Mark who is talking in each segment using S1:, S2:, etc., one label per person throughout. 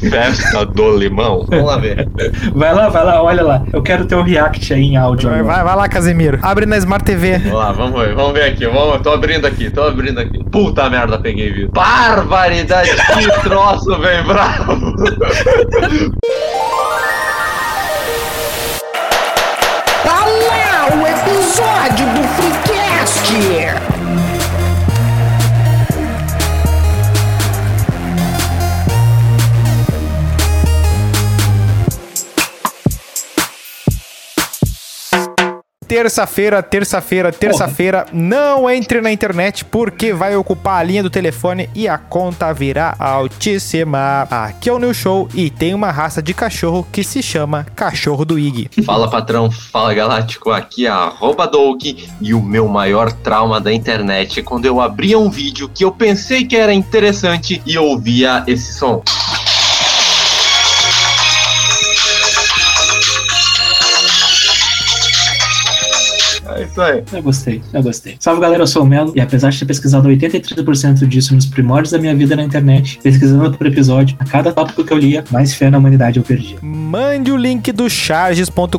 S1: Festa do limão. Vamos lá ver.
S2: Vai lá, vai lá, olha lá. Eu quero ter um react aí em áudio.
S3: Vai, vai, vai lá, Casemiro. Abre na Smart TV.
S1: Vamos lá, vamos ver. Vamos ver aqui. Vamos, tô abrindo aqui, tô abrindo aqui. Puta merda, peguei vídeo. Barbaridade, que troço, bem bravo.
S4: Tá lá o episódio do Freecast!
S3: Terça-feira, terça-feira, terça-feira, não entre na internet porque vai ocupar a linha do telefone e a conta virá altíssima. Aqui é o New Show e tem uma raça de cachorro que se chama cachorro do Ig.
S1: Fala patrão, fala galáctico, aqui é arroba Doug e o meu maior trauma da internet é quando eu abria um vídeo que eu pensei que era interessante e ouvia esse som.
S2: Eu gostei, eu gostei. Salve galera, eu sou o Melo e apesar de ter pesquisado 83% disso nos primórdios da minha vida na internet, pesquisando por episódio, a cada tópico que eu lia, mais fé na humanidade eu perdia.
S3: Mande o link do charges.com.br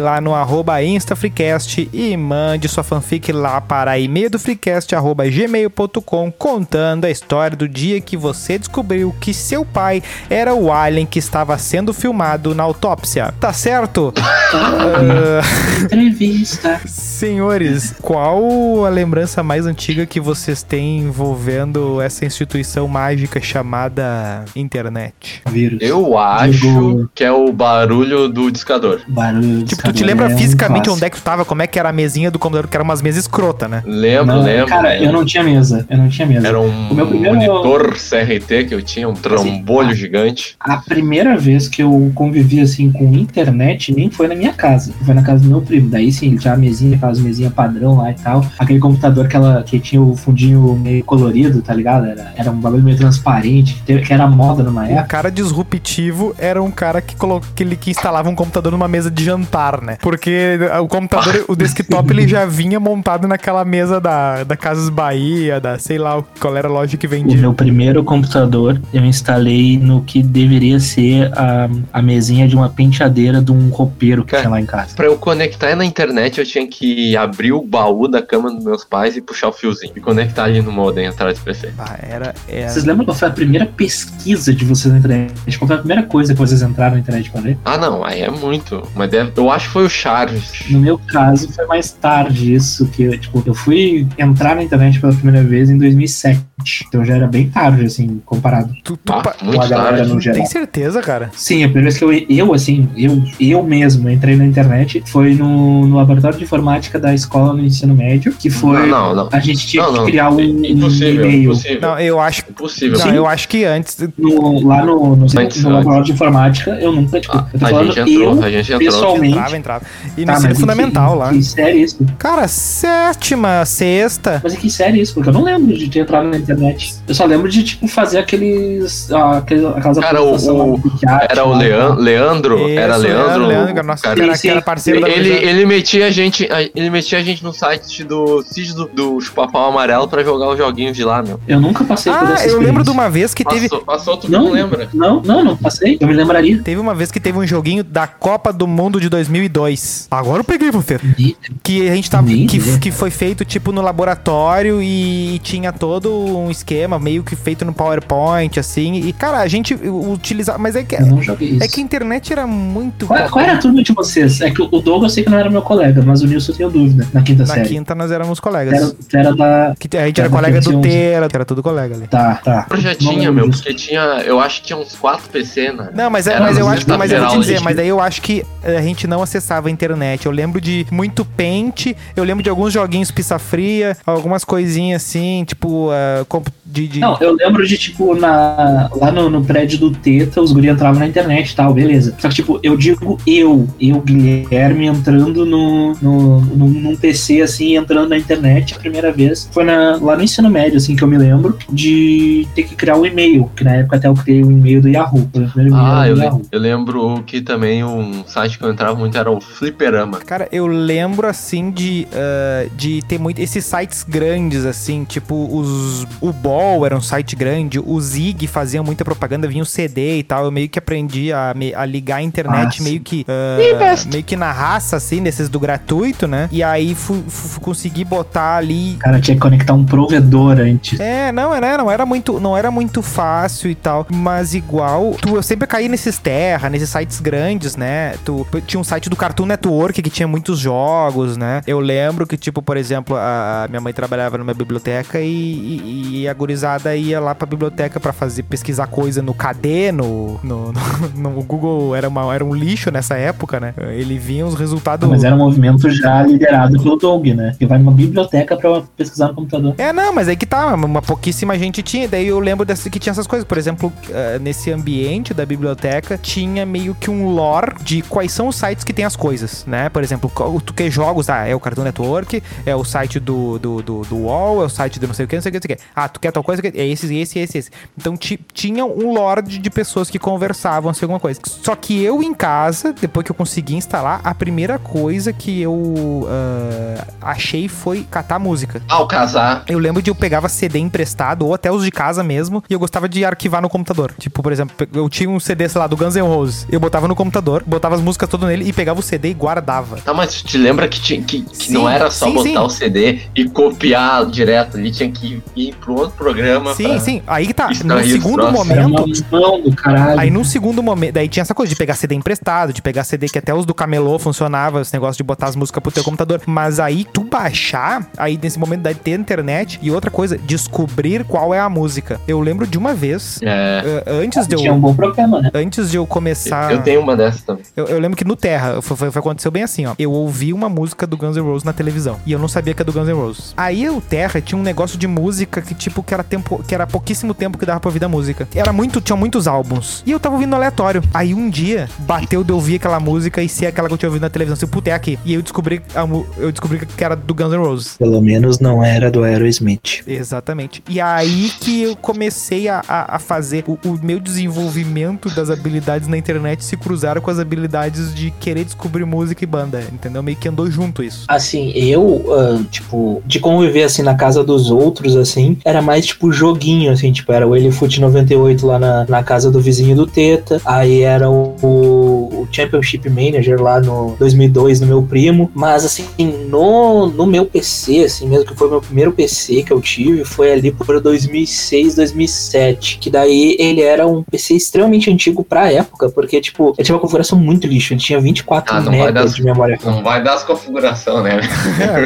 S3: lá no arroba instafreecast e mande sua fanfic lá para e-mail do freecast arroba gmail.com contando a história do dia que você descobriu que seu pai era o alien que estava sendo filmado na autópsia. Tá certo? Ah,
S2: Entrevista.
S3: Senhores, qual a lembrança mais antiga que vocês têm envolvendo essa instituição mágica chamada internet?
S2: Vírus.
S1: Eu acho
S2: Digo-
S1: que é o barulho do discador.
S2: Barulho.
S3: Tipo, tu te lembra
S2: é um
S3: fisicamente
S2: clássico.
S3: onde é que tu tava? Como é que era a mesinha do computador? Que era umas mesas escrota, né?
S1: Lembro,
S2: Não,
S1: lembro.
S2: Cara, eu não tinha mesa. Eu não tinha mesa.
S1: Era um
S2: O meu primeiro-
S1: monitor CRT que eu tinha, um trambolho
S2: ah.
S1: gigante.
S2: A primeira vez que eu convivi assim com internet nem foi na minha casa, foi na casa do meu primo. Daí sim, ele tinha a mesinha, aquelas mesinhas padrão lá e tal. Aquele computador que, ela, que tinha o fundinho meio colorido, tá ligado? Era, era um bagulho meio transparente, que, era moda numa
S3: O
S2: época.
S3: cara disruptivo era um cara que, colo... que, ele, que instalava um computador numa mesa de jantar, né? Porque o computador, o desktop, ele já vinha montado naquela mesa da, da Casas Bahia, da sei lá qual era a loja que
S2: O
S3: vendia.
S2: meu primeiro computador eu instalei no que deveria ser a, a mesinha de uma penteadeira de um roupeiro que
S1: Cara,
S2: tinha lá em casa.
S1: Pra eu conectar na internet, eu tinha que abrir o baú da cama dos meus pais e puxar o fiozinho. E conectar ali no modem atrás do PC.
S3: Ah, era, era...
S2: Vocês lembram qual foi a primeira pesquisa de vocês na internet? Qual foi a primeira coisa que vocês entraram na internet pra ver?
S1: Ah, não, aí é muito. Mas deve- eu acho que foi o Charles.
S2: No meu caso, foi mais tarde isso, que eu, tipo, eu fui entrar na internet pela primeira vez em 2007. Então já era bem tarde, assim, comparado
S3: Tu, tu
S1: Ah,
S2: com a galera
S1: tarde.
S2: no geral.
S3: Tem certeza, cara?
S2: Sim, a primeira vez que eu, eu assim, eu, eu mesmo entrei na internet foi no, no laboratório de informática da escola no ensino médio, que foi...
S1: Não, não, não.
S2: A gente tinha
S1: Não,
S2: que criar um, um
S1: Impossível,
S2: e-mail
S1: impossível.
S3: Não, eu acho...
S1: Impossível.
S3: Não, eu acho que antes...
S2: no- lá no, no,
S1: Antes,
S2: no
S1: antes.
S2: laboratório de informática. Eu nunca, tipo,
S1: Ah,
S2: eu tô
S1: a
S2: falando
S1: gente entrou,
S2: eu,
S1: a gente entrou.
S2: pessoalmente.
S3: Entrava, entrava. E no
S2: Tá,
S3: ensino
S2: mas em
S3: fundamental
S2: que-
S3: lá.
S2: Que série é isso?
S3: Cara, sétima, sexta...
S2: Mas em que série é isso? Porque eu não lembro de ter entrado na internet. Eu só lembro de, tipo, fazer aqueles. ah, aqueles aquelas
S1: Cara, o- o-
S2: Piatti
S1: Era o Leandro, Leandro
S3: Isso,
S1: era Leandro.
S3: Leandro, era
S1: cara,
S3: da
S1: ele, metia a gente, ele metia a gente no site do sítio do, do Chupapau Amarelo pra jogar os joguinhos de lá, meu.
S2: Eu nunca passei por
S3: Ah,
S2: essa
S3: eu lembro de uma vez que teve...
S1: Passou, passou tu
S2: Não.
S1: não lembra?
S2: Não, não, não passei. Eu me lembraria.
S3: Teve uma vez que teve um joguinho da Copa do Mundo de 2002. Agora eu peguei você. Que a gente tava. Que, que foi feito, tipo, no laboratório e tinha todo um esquema meio que feito no PowerPoint, assim. E, cara, a gente utilizava. Mas é que,
S2: Eu não joguei isso.
S3: é que a internet era muito.
S2: Qual, qual era a turma de vocês? É que o Douglas eu sei que não era meu colega, mas o Nilson eu tenho dúvida na quinta
S3: Na
S2: série.
S3: quinta nós éramos colegas.
S2: Era, era da.
S3: Que a gente
S2: Era
S3: era colega do
S2: 15,
S3: Teira, era tudo colega ali.
S2: Tá, tá. Lembro
S1: meu,
S2: disso.
S1: porque tinha, eu acho que tinha uns 4 PC, né?
S3: Não, mas, é, mas eu acho que. Mas eu vou te dizer,
S1: gente.
S3: mas aí eu acho que a gente não acessava a internet. Eu lembro de muito Paint, eu lembro de alguns joguinhos pizza fria, algumas coisinhas assim, tipo. ah, comp- de, de-
S2: Não, eu lembro de, tipo, na, lá no, no prédio do Teta, os guri entravam na internet e tal, beleza. Só que, tipo, eu digo eu, eu, Guilherme, entrando no, no, num, num PC, assim, entrando na internet a primeira vez. Foi na, lá no ensino médio, assim, que eu me lembro, de ter que criar um e-mail, que na época até eu criei um e-mail do Yahoo. O primeiro
S1: Ah,
S2: do
S1: eu,
S2: Yahoo.
S1: eu lembro que também um site que eu entrava muito era o Fliperama.
S3: Cara, eu lembro assim de, ah, de ter muito esses sites grandes, assim, tipo os o BOL UOL era um site grande, o Zig fazia muita propaganda, vinha o CD e tal. Eu meio que aprendi a, a ligar a internet
S2: Nossa.
S3: meio que ah, meio que na raça, assim, nesses do gratuito, né? E aí fui, fu- consegui botar ali
S2: O cara tinha que conectar um provedor antes.
S3: é, não, era, não era muito, não era muito fácil e tal, mas igual, tu eu sempre caí nesses terra, nesses sites grandes, né? Tu tinha um site do Cartoon Network que tinha muitos jogos, né? Eu lembro que tipo, por exemplo, a, a minha mãe trabalhava numa biblioteca e, e- e a gurizada ia lá pra biblioteca pra fazer pesquisar coisa no KD, no, no, no- no Google era, uma, era um lixo nessa época, né? Ele vinha os resultados
S2: Mas era um movimento já liderado pelo Doug, né? Que vai numa biblioteca pra pesquisar no computador.
S3: É, não, mas aí que tá, uma pouquíssima gente tinha. Daí eu lembro dessa, que tinha essas coisas. Por exemplo, eh, nesse ambiente da biblioteca, tinha meio que um lore de quais são os sites que tem as coisas, né? Por exemplo, tu quer jogos, ah, é o Cartoon Network, é o site do, do, do, do UOL, é o site do não sei o que, não sei o que, não sei o que. Ah, tu quer tal coisa, é esse, esse, esse, esse. Então ti- tinha um lore de, pessoas que conversavam assim, alguma coisa. Só que eu em casa, depois que eu consegui instalar, a primeira coisa que eu ah, achei foi catar música.
S1: Ao casar.
S3: Eu lembro de eu pegava CD emprestado, ou até os de casa mesmo, e eu gostava de arquivar no computador. Tipo, por exemplo, eu tinha um CD, sei lá, do Guns N' Roses. Eu botava no computador, botava as músicas todas nele e pegava o CD e guardava.
S1: Tá, mas te lembra que, tinha, que, que
S3: Sim,
S1: não era só
S3: sim,
S1: botar
S3: sim.
S1: o CD e copiar direto ali, tinha que ir pro outro programa.
S3: Sim,
S1: pra-
S3: sim. Aí que tá. No segundo momento. Aí num segundo momento, daí tinha essa coisa de pegar CD emprestado, de pegar CD que até os do camelô funcionava, esse negócio de botar as músicas pro teu computador. Mas aí tu baixar, aí nesse momento daí ter internet e outra coisa, descobrir qual é a música. Eu lembro de uma vez,
S1: É.
S3: eh, antes de
S2: Tinha um
S3: eu
S2: bom programa, né?
S3: antes de eu começar
S1: Eu tenho uma dessas também.
S3: Eu, eu lembro que no Terra, foi, foi, foi- aconteceu bem assim, ó. Eu ouvi uma música do Guns N' Roses na televisão. E eu não sabia que é do Guns N' Roses. Aí o Terra tinha um negócio de música que, tipo, que era tempo. Que era pouquíssimo tempo que dava pra ouvir da música. Era muito. Tinha muitos álbuns. E eu tava ouvindo aleatório. Aí um dia bateu de ouvir aquela música e ser aquela que eu tinha ouvido na televisão. Assim, puta, é aqui. E eu descobri, eu descobri que era do Guns N' Roses.
S2: Pelo menos não era do Aerosmith.
S3: Exatamente. E aí que eu comecei a, a, a fazer o, o meu desenvolvimento das habilidades na internet se cruzaram com as habilidades de querer descobrir música e banda, entendeu? Meio que andou junto isso.
S2: Assim, eu, ah, tipo, de conviver assim na casa dos outros, assim, era mais tipo joguinho, assim, tipo, era o Elifoot 98 lá na, na casa do vizinho do Teta, aí era o, o Championship Manager lá no 2002 no meu primo, mas assim, no, no meu PC, assim, mesmo que foi o meu primeiro PC que eu tive, foi ali por 2006, 2007, que daí ele era um PC extremamente antigo pra época, porque, tipo, ele tinha uma configuração muito lixo, ele tinha 24
S1: Ah,
S2: megas de memória.
S1: Não vai dar as configurações, né?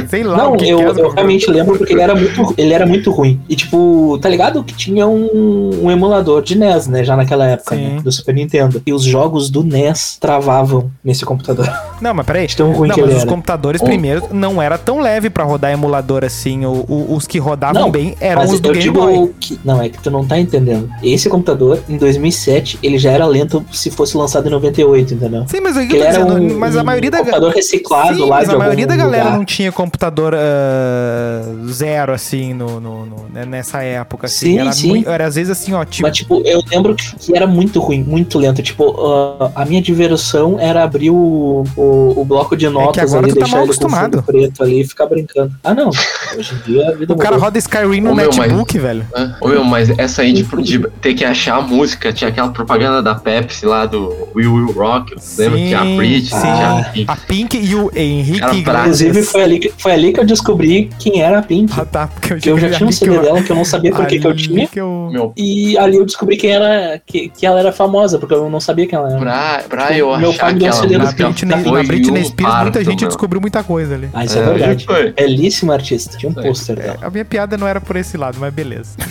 S3: Sei lá
S2: Não,
S3: o que
S2: eu,
S3: que é
S2: eu realmente lembro porque ele era muito, ele era muito ruim. E tipo, tá ligado que tinha um, um emulador de NES, né, já naquela época, né, do Super Nintendo. E os jogos do NES travavam nesse computador.
S3: Não, mas peraí.
S2: De tão ruim
S3: Não, mas os
S2: era.
S3: computadores primeiro não era tão leve pra rodar emulador assim. O, o- os que rodavam
S2: Não,
S3: bem eram os do
S2: eu
S3: Game Boy.
S2: que. Não, é que tu não tá entendendo. Esse computador, em 2007, ele já era lento se fosse lançado em 98, entendeu?
S3: Sim, mas, eu
S2: ele era
S3: dizendo,
S2: um,
S3: mas a maioria da
S2: computador reciclado
S3: Sim,
S2: lá
S3: mas a maioria da galera
S2: lugar.
S3: não tinha computador ah, zero, assim, no, no- no- né, nessa época. Assim.
S2: Sim,
S3: era,
S2: sim.
S3: mui- era às vezes assim, ó, tipo.
S2: Mas, tipo, eu lembro que era muito ruim, muito lento. Tipo, ah, a minha diversão era abrir o, o, o bloco de notas
S3: É agora
S2: ali,
S3: tu tá
S2: deixar
S3: mal acostumado.
S2: fundo preto ali e ficar brincando. Ah, não. Hoje em dia a vida
S3: o cara roda Skyrim no
S1: Ô, meu, mas-
S3: netbook, velho.
S1: Hã? Ô, meu, mas essa aí de, de ter que achar a música, tinha aquela propaganda da Pepsi lá do We Will Rock, lembra? Tinha a
S3: sim.
S1: tinha a Pink.
S3: A Pink e o Henrique.
S2: Inclusive, foi ali, que, foi ali que eu descobri quem era a Pink.
S3: Ah, tá, porque eu,
S2: Que eu já tinha um CD dela que eu não sabia por que, que eu tinha.
S3: que eu-
S2: E ali eu descobri quem era, que, que ela era famosa, porque eu não sabia quem ela era.
S1: pra, pra eu
S2: Meu
S1: achar
S2: pai me deu um CD
S3: Na Britney, na Britney Spears, muita
S1: parto,
S3: gente
S1: meu.
S3: descobriu muita coisa ali.
S2: Ah, isso é,
S1: É,
S2: verdade.
S1: foi.
S2: Belíssima artista. Tinha um pôster dela.
S3: A minha piada não era por esse lado, mas beleza.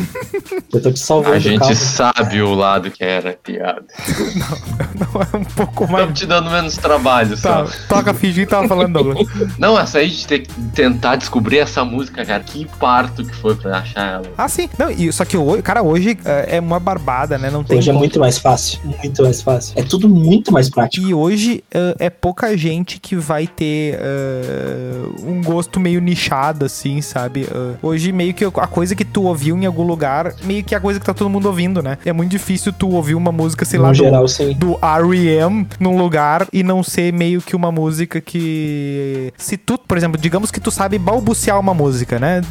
S2: Eu tô te salvando
S1: A gente
S2: carro.
S1: sabe o lado que era piada.
S3: Não é um pouco mais.
S1: Estamos te dando menos trabalho,
S3: Tá,
S1: só.
S3: toca fingir que tava falando, Douglas.
S1: Não, essa aí de ter que tentar descobrir essa música, cara, que parto que foi pra achar ela.
S3: Ah, sim. Não, e, só que hoje, cara, hoje é é uma barbada, né? Não tem
S2: Hoje é
S3: como.
S2: muito mais fácil. Muito mais fácil. É tudo muito mais prático.
S3: E hoje eh, é pouca gente que vai ter eh, um gosto meio nichado, assim, sabe? Eh, hoje, meio que a coisa que tu ouviu em algum lugar, meio que a coisa que tá todo mundo ouvindo, né? É muito difícil tu ouvir uma música, sei lá,
S2: no
S3: do,
S2: geral, sim.
S3: do R.E.M. num lugar e não ser meio que uma música que... Se tu, por exemplo, digamos que tu sabe balbuciar uma música, né?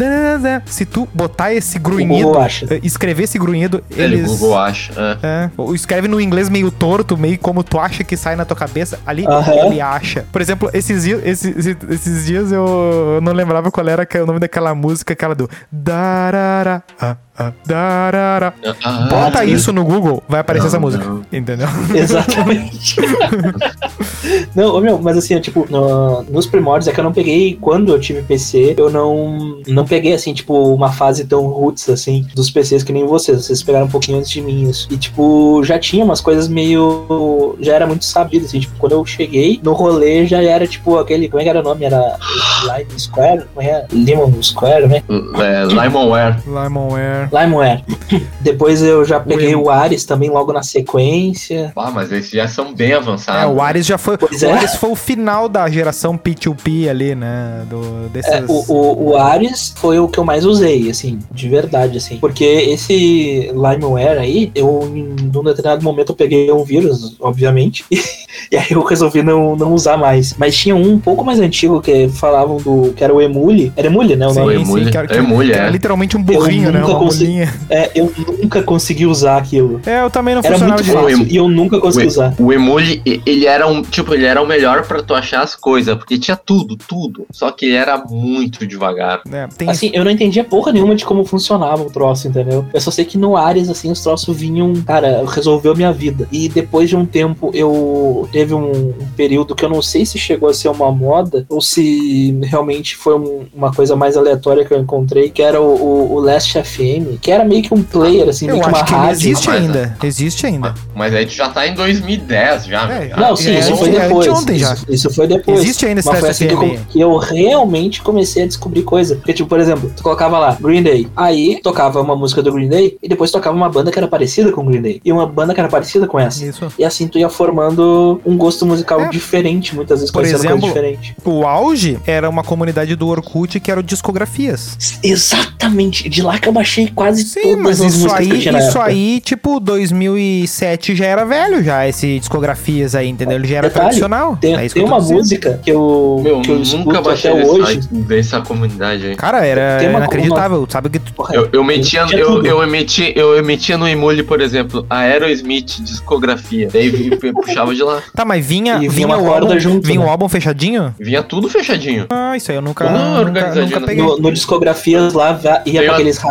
S3: Se tu botar esse grunhido, eh, escrever esse grunhido,
S1: Ele,
S3: eles...
S1: Google acha. é.
S3: É, ou escreve no inglês meio torto, meio como tu acha que sai na tua cabeça, ali ele acha. Por exemplo, esses dias, esses, esses- dias eu não lembrava qual era que- o nome daquela música, aquela do darara, darara.
S1: Ah,
S3: Bota isso no Google, vai aparecer
S1: Não,
S3: essa música,
S1: não.
S3: entendeu?
S2: Exatamente. não, ô, meu, mas assim, tipo, no- nos primórdios é que eu não peguei, quando eu tive PC, eu não, não peguei, assim, tipo, uma fase tão roots, assim, dos PCs que nem vocês. Vocês pegaram um pouquinho antes de mim isso. E, tipo, já tinha umas coisas meio. Já era muito sabido, assim, tipo, quando eu cheguei no rolê já era, tipo, aquele. Como é que era o nome? Era Lime Square? Como é? é? Lemon Square, né?
S1: É, Limonware.
S3: Limonware.
S2: Limonware. Depois eu já peguei
S3: O
S2: o Ares também logo na sequência.
S1: Ah, mas esses já são bem
S3: É,
S1: avançados.
S3: o Ares já foi.
S2: Pois
S3: o
S2: é.
S3: Ares foi o final da geração P2P ali, né? Do, desses.
S2: É, o, o, o Ares foi o que eu mais usei, assim, de verdade, assim. Porque esse Limeware aí, eu, em um determinado momento, eu peguei um vírus, obviamente, e aí eu resolvi não, não usar mais. Mas tinha um um pouco mais antigo que falavam do. que era o Emule. Era Emule, né? O
S3: Sim,
S2: nome?
S1: Emule.
S3: que era- que-
S1: Emule,
S3: que era
S1: é.
S3: literalmente um burrinho, né?
S2: nunca Consegui-
S3: bolinha.
S2: É, eu nunca consegui usar aquilo.
S3: É, eu também não
S2: Era
S3: funcionava
S2: muito
S3: direito.
S2: fácil e eu nunca consegui
S1: O,
S2: usar.
S1: o Emule, e- ele era um, tipo, ele era o melhor pra tu achar as coisas, porque tinha tudo, tudo. Só que ele era muito devagar.
S3: É, tem
S2: Assim, eu não entendia porra nenhuma de como funcionava o troço, entendeu? Eu só sei que no Ares, assim, os troços vinham, cara, resolveu minha vida. E depois de um tempo, eu teve um, um período que eu não sei se chegou a ser uma moda ou se realmente foi um- uma coisa mais aleatória que eu encontrei, que era o, o, o Last FM, que era meio que um player, assim,
S3: Eu
S2: meio que uma
S3: acho que ele
S2: rádio.
S3: existe
S1: mas-
S3: ainda. Existe ainda.
S1: Mas aí tu já tá em 2010 já.
S3: É.
S2: Não, sim,
S3: É,
S2: isso foi
S3: é
S2: depois.
S3: anteontem já.
S2: Isso, isso foi depois.
S3: Existe ainda esse
S2: Mas foi assim que eu, que eu realmente comecei a descobrir coisa. Porque, tipo, por exemplo, tu colocava lá Green Day. Aí tocava uma música do Green Day e depois tocava uma banda que era parecida com o Green Day. E uma banda que era parecida com essa.
S3: Isso.
S2: E assim tu ia formando um gosto musical
S3: É.
S2: diferente, muitas vezes
S3: Por
S2: conhecendo
S3: exemplo,
S2: coisa diferente.
S3: O auge era uma comunidade do Orkut que era o Discografias.
S2: Exatamente. De lá que eu baixei quase
S3: Sim,
S2: todas
S3: mas
S2: as
S3: isso
S2: músicas
S3: aí, isso
S2: época.
S3: aí, tipo, 2007 já era velho já, esse Discografias aí, entendeu? Ele já era
S2: Detalhe,
S3: tradicional.
S2: Tem,
S3: é isso
S2: tem uma
S3: dizendo.
S2: música que eu,
S1: Meu,
S2: que eu
S1: nunca baixei
S2: até hoje.
S1: site dessa comunidade aí.
S3: Cara, era
S2: uma-
S3: inacreditável. Sabe que
S1: Eu, eu metia, eu, eu, emitia, eu emitia no Emule, por exemplo, a Aerosmith discografia. Daí puxava de lá.
S3: Tá, mas vinha,
S2: vinha
S3: vinha,
S2: uma
S3: o álbum,
S2: junto,
S3: vinha
S2: né?
S3: o álbum fechadinho?
S1: Vinha tudo fechadinho.
S3: Ah, isso aí eu nunca, nunca, nunca peguei.
S2: No, no discografias lá, ia pra aqueles
S1: a-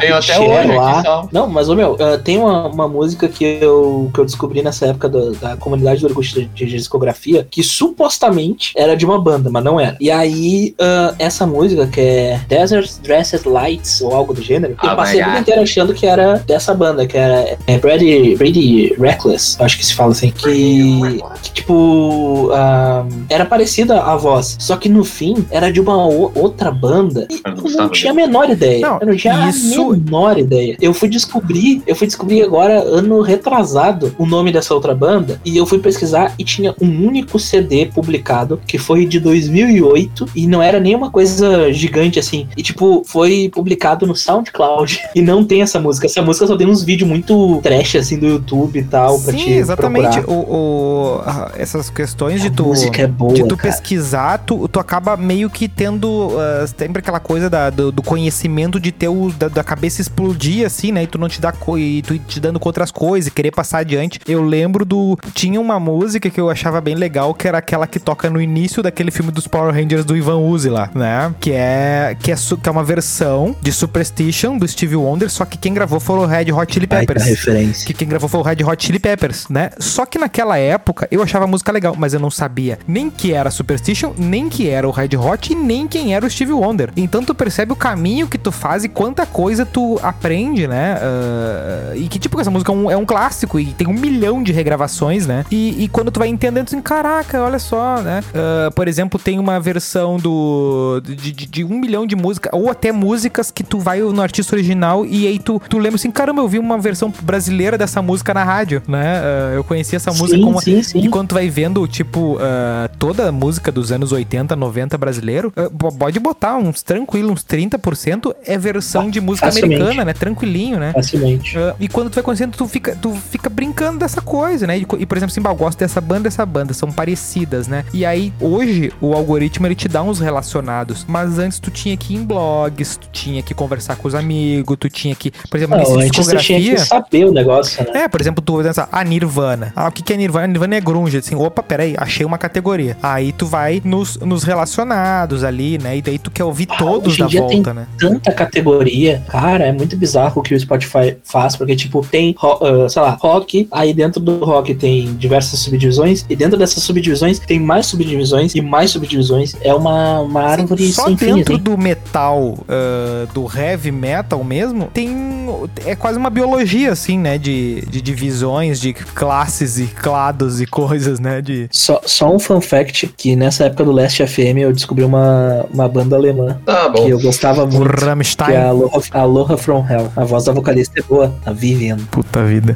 S2: lá. Não, mas, ô meu, ah, tem uma, uma música que eu, que eu descobri nessa época da, da comunidade do Orkut de, de discografia, que supostamente era de uma banda, mas não era. E aí, ah, essa música, que é Desert Dressed Lights, ou algo do gênero,
S1: Ah,
S2: eu passei a vida inteira achando que era dessa banda, que era é, Brady, Brady Reckless, acho que se fala assim, que, que tipo, ah, era parecida a voz, só que no fim era de uma outra banda e
S1: Eu não
S2: tinha a menor ideia.
S3: Não,
S2: eu não tinha
S3: isso-
S2: a menor ideia. Eu fui descobrir, eu fui descobrir agora, ano retrasado, o nome dessa outra banda, e eu fui pesquisar e tinha um único CD publicado, que foi de 2008, e não era nenhuma coisa gigante assim. E tipo, foi publicado no SoundCloud, e não tem essa música. Essa música só tem uns vídeos muito trash assim do YouTube e tal, pra
S3: Sim,
S2: te
S3: exatamente.
S2: procurar.
S3: O, o- essas questões de
S2: A
S3: tu.
S2: música é boa,
S3: de tu
S2: cara.
S3: pesquisar, tu, tu acaba meio que tendo ah, sempre aquela coisa da- do, do conhecimento de ter o, da, da cabeça explodir, assim, né? E tu não te dá co e tu te dando com outras coisas e querer passar adiante. Eu lembro do. Tinha uma música que eu achava bem legal, que era aquela que toca no início daquele filme dos Power Rangers do Ivan Uzi lá, né? Que é, que é, su- que é uma versão de Superstition do Stevie Wonder, só que quem gravou foi o Red Hot Chili Peppers
S2: referência.
S3: que quem gravou foi o Red Hot Chili Peppers, né? Só que naquela época eu achava a música legal, mas eu não sabia nem que era Superstition, nem que era o Red Hot e nem quem era o Stevie Wonder. Então tu percebe o caminho que tu faz e quanta coisa tu aprende, né? Ah, e que tipo, essa música é um, é um clássico e tem um milhão de regravações, né? E, e quando tu vai entendendo assim, caraca, olha só, né? Ah, por exemplo, tem uma versão do de, de- de um milhão de músicas, ou até músicas que tu vai no artista original e aí tu, tu lembra assim, caramba, eu vi uma versão brasileira dessa música na rádio, né? Ah, eu conheci essa música
S2: Sim,
S3: como.
S2: sim, sim.
S3: E quando tu vai vendo, tipo, ah, toda a música dos anos 80, 90 brasileiro, po- pode botar uns tranquilo, uns 30% é versão de música
S2: Facilmente.
S3: americana, né? Tranquilinho, né?
S2: Facilmente.
S3: Ah, e quando tu vai conhecendo, tu fica, tu fica brincando dessa coisa, né? E, e, por exemplo, assim, eu gosto dessa banda, dessa banda, são parecidas, né? E aí, hoje, o algoritmo, ele te dá uns relacionados. Mas antes, tu tinha que ir em blogs, tu tinha que conversar com os amigos, tu tinha que... Por exemplo,
S2: Não, antes você tinha que
S3: discografia...
S2: saber o negócio, né?
S3: É, por exemplo, tu pensa, a Nirvana. Ah, o que, que é Nirvana? Nirvana é grunge. Assim, opa, peraí, achei uma categoria. Aí tu vai nos, nos relacionados ali, né? E daí tu quer ouvir
S2: Ah,
S3: todos da volta, né?
S2: Tanta categoria. Cara, é muito bizarro o que o Spotify faz, porque, tipo, tem, ah, sei lá, rock, aí dentro do rock tem diversas subdivisões, e dentro dessas subdivisões tem mais subdivisões e mais subdivisões. É uma, uma árvore
S3: Só
S2: sem fim,
S3: dentro
S2: assim.
S3: do metal, ah, do heavy metal mesmo, tem. É quase uma biologia, assim, né? De, de divisões, de classes e clados e coisas, né? De.
S2: Só, só um fun fact, que nessa época do Last FM eu descobri uma, uma banda alemã
S1: bom.
S2: que eu gostava
S3: O
S2: muito. Que é a
S3: Rammstein.
S2: Aloha, Aloha From Hell. A voz da vocalista é boa, a Vivian.
S3: Puta vida.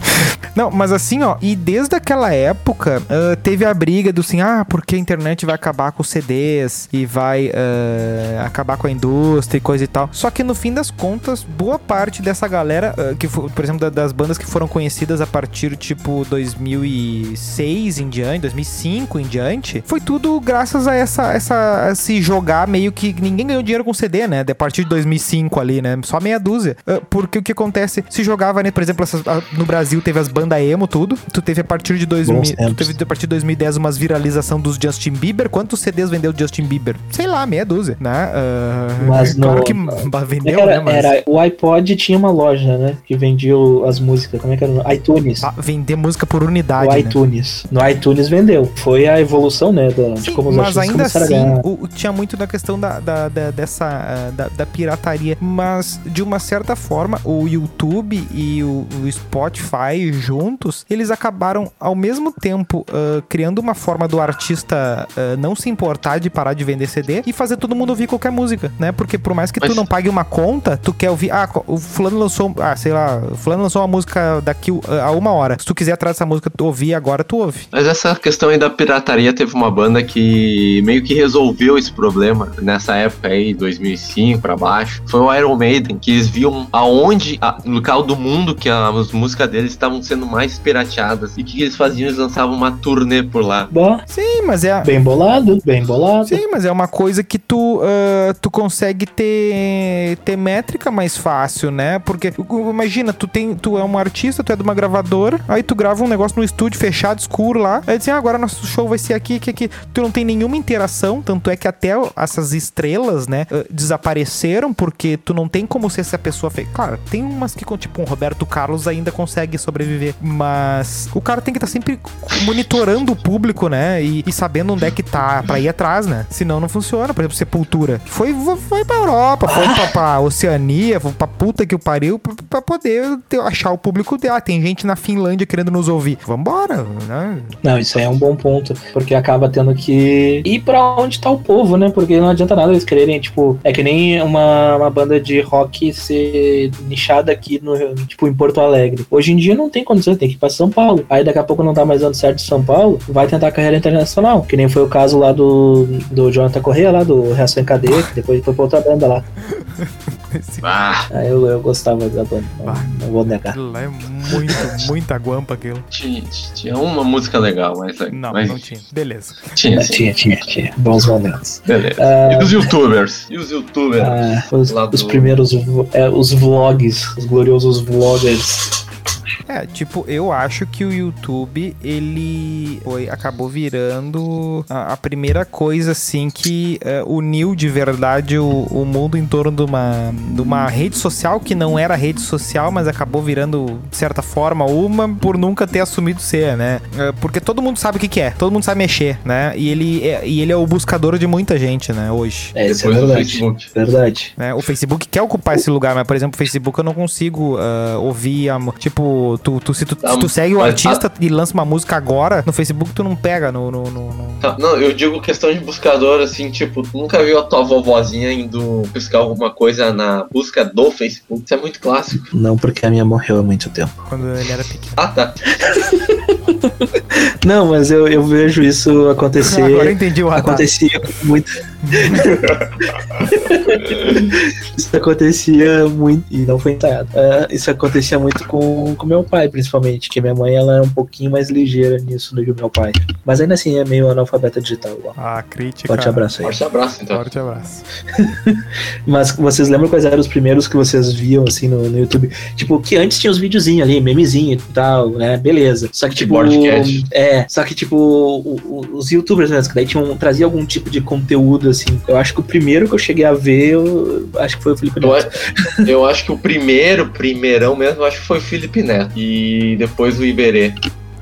S3: Não, mas assim, ó, e desde aquela época ah, teve a briga do assim, ah, porque a internet vai acabar com os CDs e vai ah, acabar com a indústria e coisa e tal. Só que no fim das contas, boa parte dessa galera, ah, que foi, por exemplo, da- das bandas que foram conhecidas a partir tipo 2006 em diante, 2005 em diante, foi tudo graças a essa, essa a se jogar meio que ninguém ganhou dinheiro com CD, né? A partir de 2005 ali, né? Só meia dúzia. Porque o que acontece? Se jogava, né? Por exemplo, essas- no Brasil teve as bandas emo, tudo. Tu teve a partir de 2000,
S2: Bons
S3: tu teve a partir de 2010 umas viralização dos Justin Bieber. Quantos CDs vendeu o Justin Bieber? Sei lá, meia dúzia, né? Ah,
S2: Mas
S3: claro
S2: no-
S3: que
S2: é
S3: vendeu,
S2: era,
S3: né? Mas
S2: era- o iPod tinha uma loja, né? Que vendia as músicas. Como é que era? iTunes.
S3: Ah, vender música por unidade,
S2: o
S3: né?
S2: iTunes. No iTunes vendeu. Foi a evolução, né? Da, de
S3: Sim,
S2: como os
S3: mas ainda assim, o- tinha muito da questão da, da, da- dessa ah, da, da pirataria. Mas, de uma certa forma, o YouTube e o, o Spotify juntos, eles acabaram, ao mesmo tempo, ah, criando uma forma do artista ah, não se importar de parar de vender CD e fazer todo mundo ouvir qualquer música, né? Porque por mais que tu
S1: Mas-
S3: não pague uma conta, tu quer ouvir. Ah, o fulano lançou. Ah, sei lá, o fulano lançou uma música daqui a uma hora. Se tu quiser atrás dessa música, tu ouvir agora, tu ouve.
S1: Mas essa questão aí da pirataria teve uma banda que meio que resolveu esse problema nessa época aí, 2005 pra baixo. Foi o Iron Maiden, que eles viam aonde, a, no local do mundo que as músicas deles estavam sendo mais pirateadas. E o que eles faziam? Eles lançavam uma turnê por lá.
S2: Bom,
S3: Sim, mas é.
S2: bem bolado, bem bolado.
S3: Sim, mas é uma coisa que tu, ah, tu consegue ter, ter métrica mais fácil, né? Porque imagina, tu tem, tu é um artista, tu é de uma gravadora, aí tu grava um negócio no estúdio fechado, escuro lá, aí diz, ah, agora nosso show vai ser aqui, aqui, aqui. Tu não tem nenhuma interação, tanto é que até essas estrelas, né, ah, desapareceram porque tu não tem como ser essa pessoa fez. Claro, tem umas que, tipo, um Roberto Carlos ainda consegue sobreviver, mas o cara tem que estar sempre monitorando o público, né? E, e sabendo onde é que tá pra ir atrás, né? Senão não funciona. Por exemplo, Sepultura. Foi, foi pra Europa, foi pra, pra Oceania, foi pra puta que o pariu, pra, pra poder ter- achar o público dele. Ah, tem gente na Finlândia querendo nos ouvir. Vambora, né?
S2: Não, isso aí é um bom ponto, porque acaba tendo que ir pra onde tá o povo, né? Porque não adianta nada eles quererem, tipo, é que nem uma, uma banda de rock ser nichada aqui no, tipo, em Porto Alegre. Hoje em dia não tem condições, tem que ir pra São Paulo. Aí daqui a pouco não tá mais dando certo São Paulo, vai tentar carreira internacional, que nem foi o caso lá do, do Jonathan Corrêa, lá do Reação em Cadeia, que depois foi pra outra banda lá.
S3: Esse
S1: Ah,
S2: eu, eu gostava da banda, não,
S3: Ah.
S2: não vou negar.
S3: aquilo lá é muito, muita guampa aquilo.
S1: tinha, tinha uma música legal, mas,
S3: Não,
S1: mas
S3: não tinha. Beleza.
S1: tinha, sim.
S2: Tinha, tinha, tinha. Bons momentos.
S1: Beleza.
S2: Ah,
S1: E dos youtubers? E os youtubers?
S2: Ah, os, os
S1: do-
S2: primeiros é, os vlogs, os gloriosos vloggers.
S3: É, tipo, eu acho que o YouTube, ele foi, acabou virando a, a primeira coisa, assim, que é, uniu de verdade o, o mundo em torno de uma, de uma rede social que não era rede social, mas acabou virando, de certa forma, uma por nunca ter assumido ser, né? É, porque todo mundo sabe o que, que é, todo mundo sabe mexer, né? E ele, é, e ele é o buscador de muita gente, né, hoje.
S2: É, isso é verdade. Verdade.
S3: né? O Facebook quer ocupar esse lugar, mas, por exemplo, o Facebook eu não consigo ah, ouvir a. Tipo, tu, tu- se, tu, se tu segue o artista e lança uma música agora, no Facebook tu não pega no. no, no- no-
S1: Tá, Não, eu digo questão de buscador, assim, tipo, tu nunca viu a tua vovozinha indo buscar alguma coisa na busca do Facebook? Isso é muito clássico.
S2: Não porque a minha morreu há muito tempo.
S3: Quando ele era pequeno.
S1: Ah, tá.
S2: Não, mas eu, eu vejo isso acontecer.
S3: Agora eu entendi o radar.
S2: Acontecia muito. Isso acontecia muito. E não foi ensaiado. Ah, isso acontecia muito com, com meu pai, principalmente. Que minha mãe ela é um pouquinho mais ligeira nisso do que o meu pai. Mas ainda assim é meio analfabeta digital. igual.
S3: Ah, crítica.
S2: Forte abraço aí.
S1: Forte abraço, então.
S3: Forte abraço.
S2: Mas vocês lembram quais eram os primeiros que vocês viam assim no, no YouTube? Tipo, que antes tinha os videozinhos ali, memezinho e tal, né? Beleza. Só que tipo. É, só que tipo, o- o- os youtubers mesmo, que daí tinham, trazia algum tipo de conteúdo, assim. Eu acho que o primeiro que eu cheguei a ver, eu, acho que foi o Felipe
S1: Eu,
S2: Neto.
S1: a- eu acho que o primeiro, primeirão mesmo, eu acho que foi o Felipe Neto. E depois o Iberê.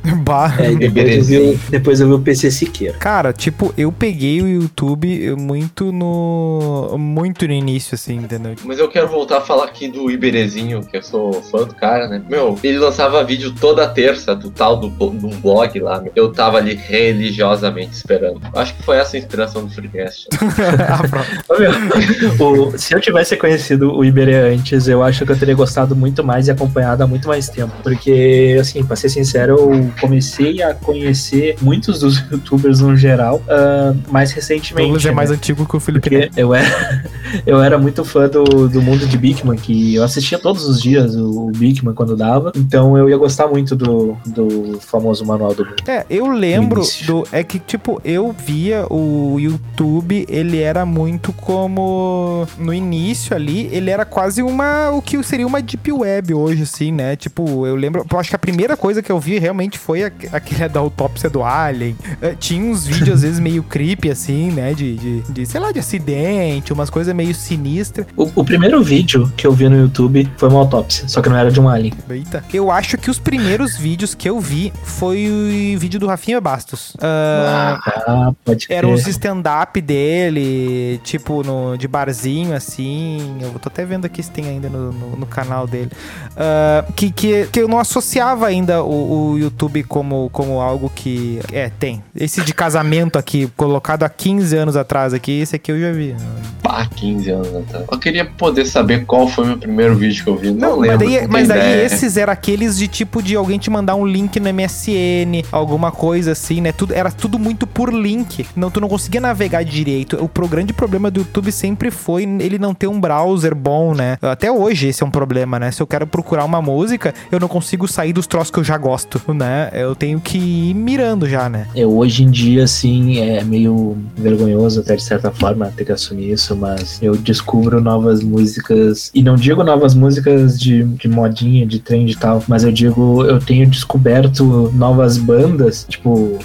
S3: Bah.
S2: É, depois eu, vi, o- depois eu vi o PC Siqueira.
S3: Cara, tipo, eu peguei o YouTube muito no. Muito no início, assim, entendeu?
S1: Mas eu quero voltar a falar aqui do Iberezinho, que eu sou fã do cara, né? Meu, ele lançava vídeo toda terça do tal do, um blog lá. meu. Eu tava ali religiosamente esperando. Acho que foi essa a inspiração do Freecast.
S3: Ah,
S2: o- se eu tivesse conhecido o Iberê antes, eu acho que eu teria gostado muito mais e acompanhado há muito mais tempo. Porque, assim, pra ser sincero, eu comecei a conhecer muitos dos youtubers no geral, ah, mais recentemente.
S3: Douglas é mais
S2: né?
S3: antigo que o Felipe
S2: Porque eu era, eu era muito fã do, do mundo de Bigman, que eu assistia todos os dias o Bigman quando dava. Então eu ia gostar muito do, do famoso Manual do Mundo.
S3: É, eu lembro do. É que, tipo, eu via o YouTube, ele era muito como. No início ali, ele era quase uma. O que seria uma Deep Web hoje, assim, né? Tipo, eu lembro. Eu acho que a primeira coisa que eu vi realmente foi a- aquele da autópsia do Alien. Eh, tinha uns vídeos, às vezes, meio creepy, assim, né? De, de, de, sei lá, de acidente, umas coisas meio sinistras.
S2: O, o primeiro vídeo que eu vi no YouTube foi uma autópsia, só que não era de um alien.
S3: Eita. Eu acho que os primeiros vídeos que eu vi foi o vídeo do Rafinha Bastos. Ah,
S2: Ah, pode
S3: Eram os stand-up dele, tipo, no, de barzinho, assim. Eu tô até vendo aqui se tem ainda no, no, no canal dele. Ah, que, que, que eu não associava ainda o, o YouTube como, como algo que. É, tem. Esse de casamento aqui, colocado há 15 anos atrás aqui, esse aqui eu já vi.
S1: Pá, 15 anos atrás. Eu queria poder saber qual foi o meu primeiro vídeo que eu vi. Não,
S3: Não,
S1: lembro.
S3: mas daí, mas daí esses eram aqueles de tipo de alguém te mandar um link no MSN, alguma coisa assim, né? Tudo, era tudo muito por link. Não, tu não conseguia navegar direito. O pro- grande problema do YouTube sempre foi ele não ter um browser bom, né? Até hoje esse é um problema, né? Se eu quero procurar uma música, eu não consigo sair dos troços que eu já gosto, né? Eu tenho que ir mirando já, né?
S2: Eu hoje em dia, assim, é meio vergonhoso até de certa forma ter que assumir isso, mas eu descubro novas músicas, e não digo novas músicas de, de modinha, de trend e tal, mas eu digo, eu tenho descoberto novas bandas, tipo,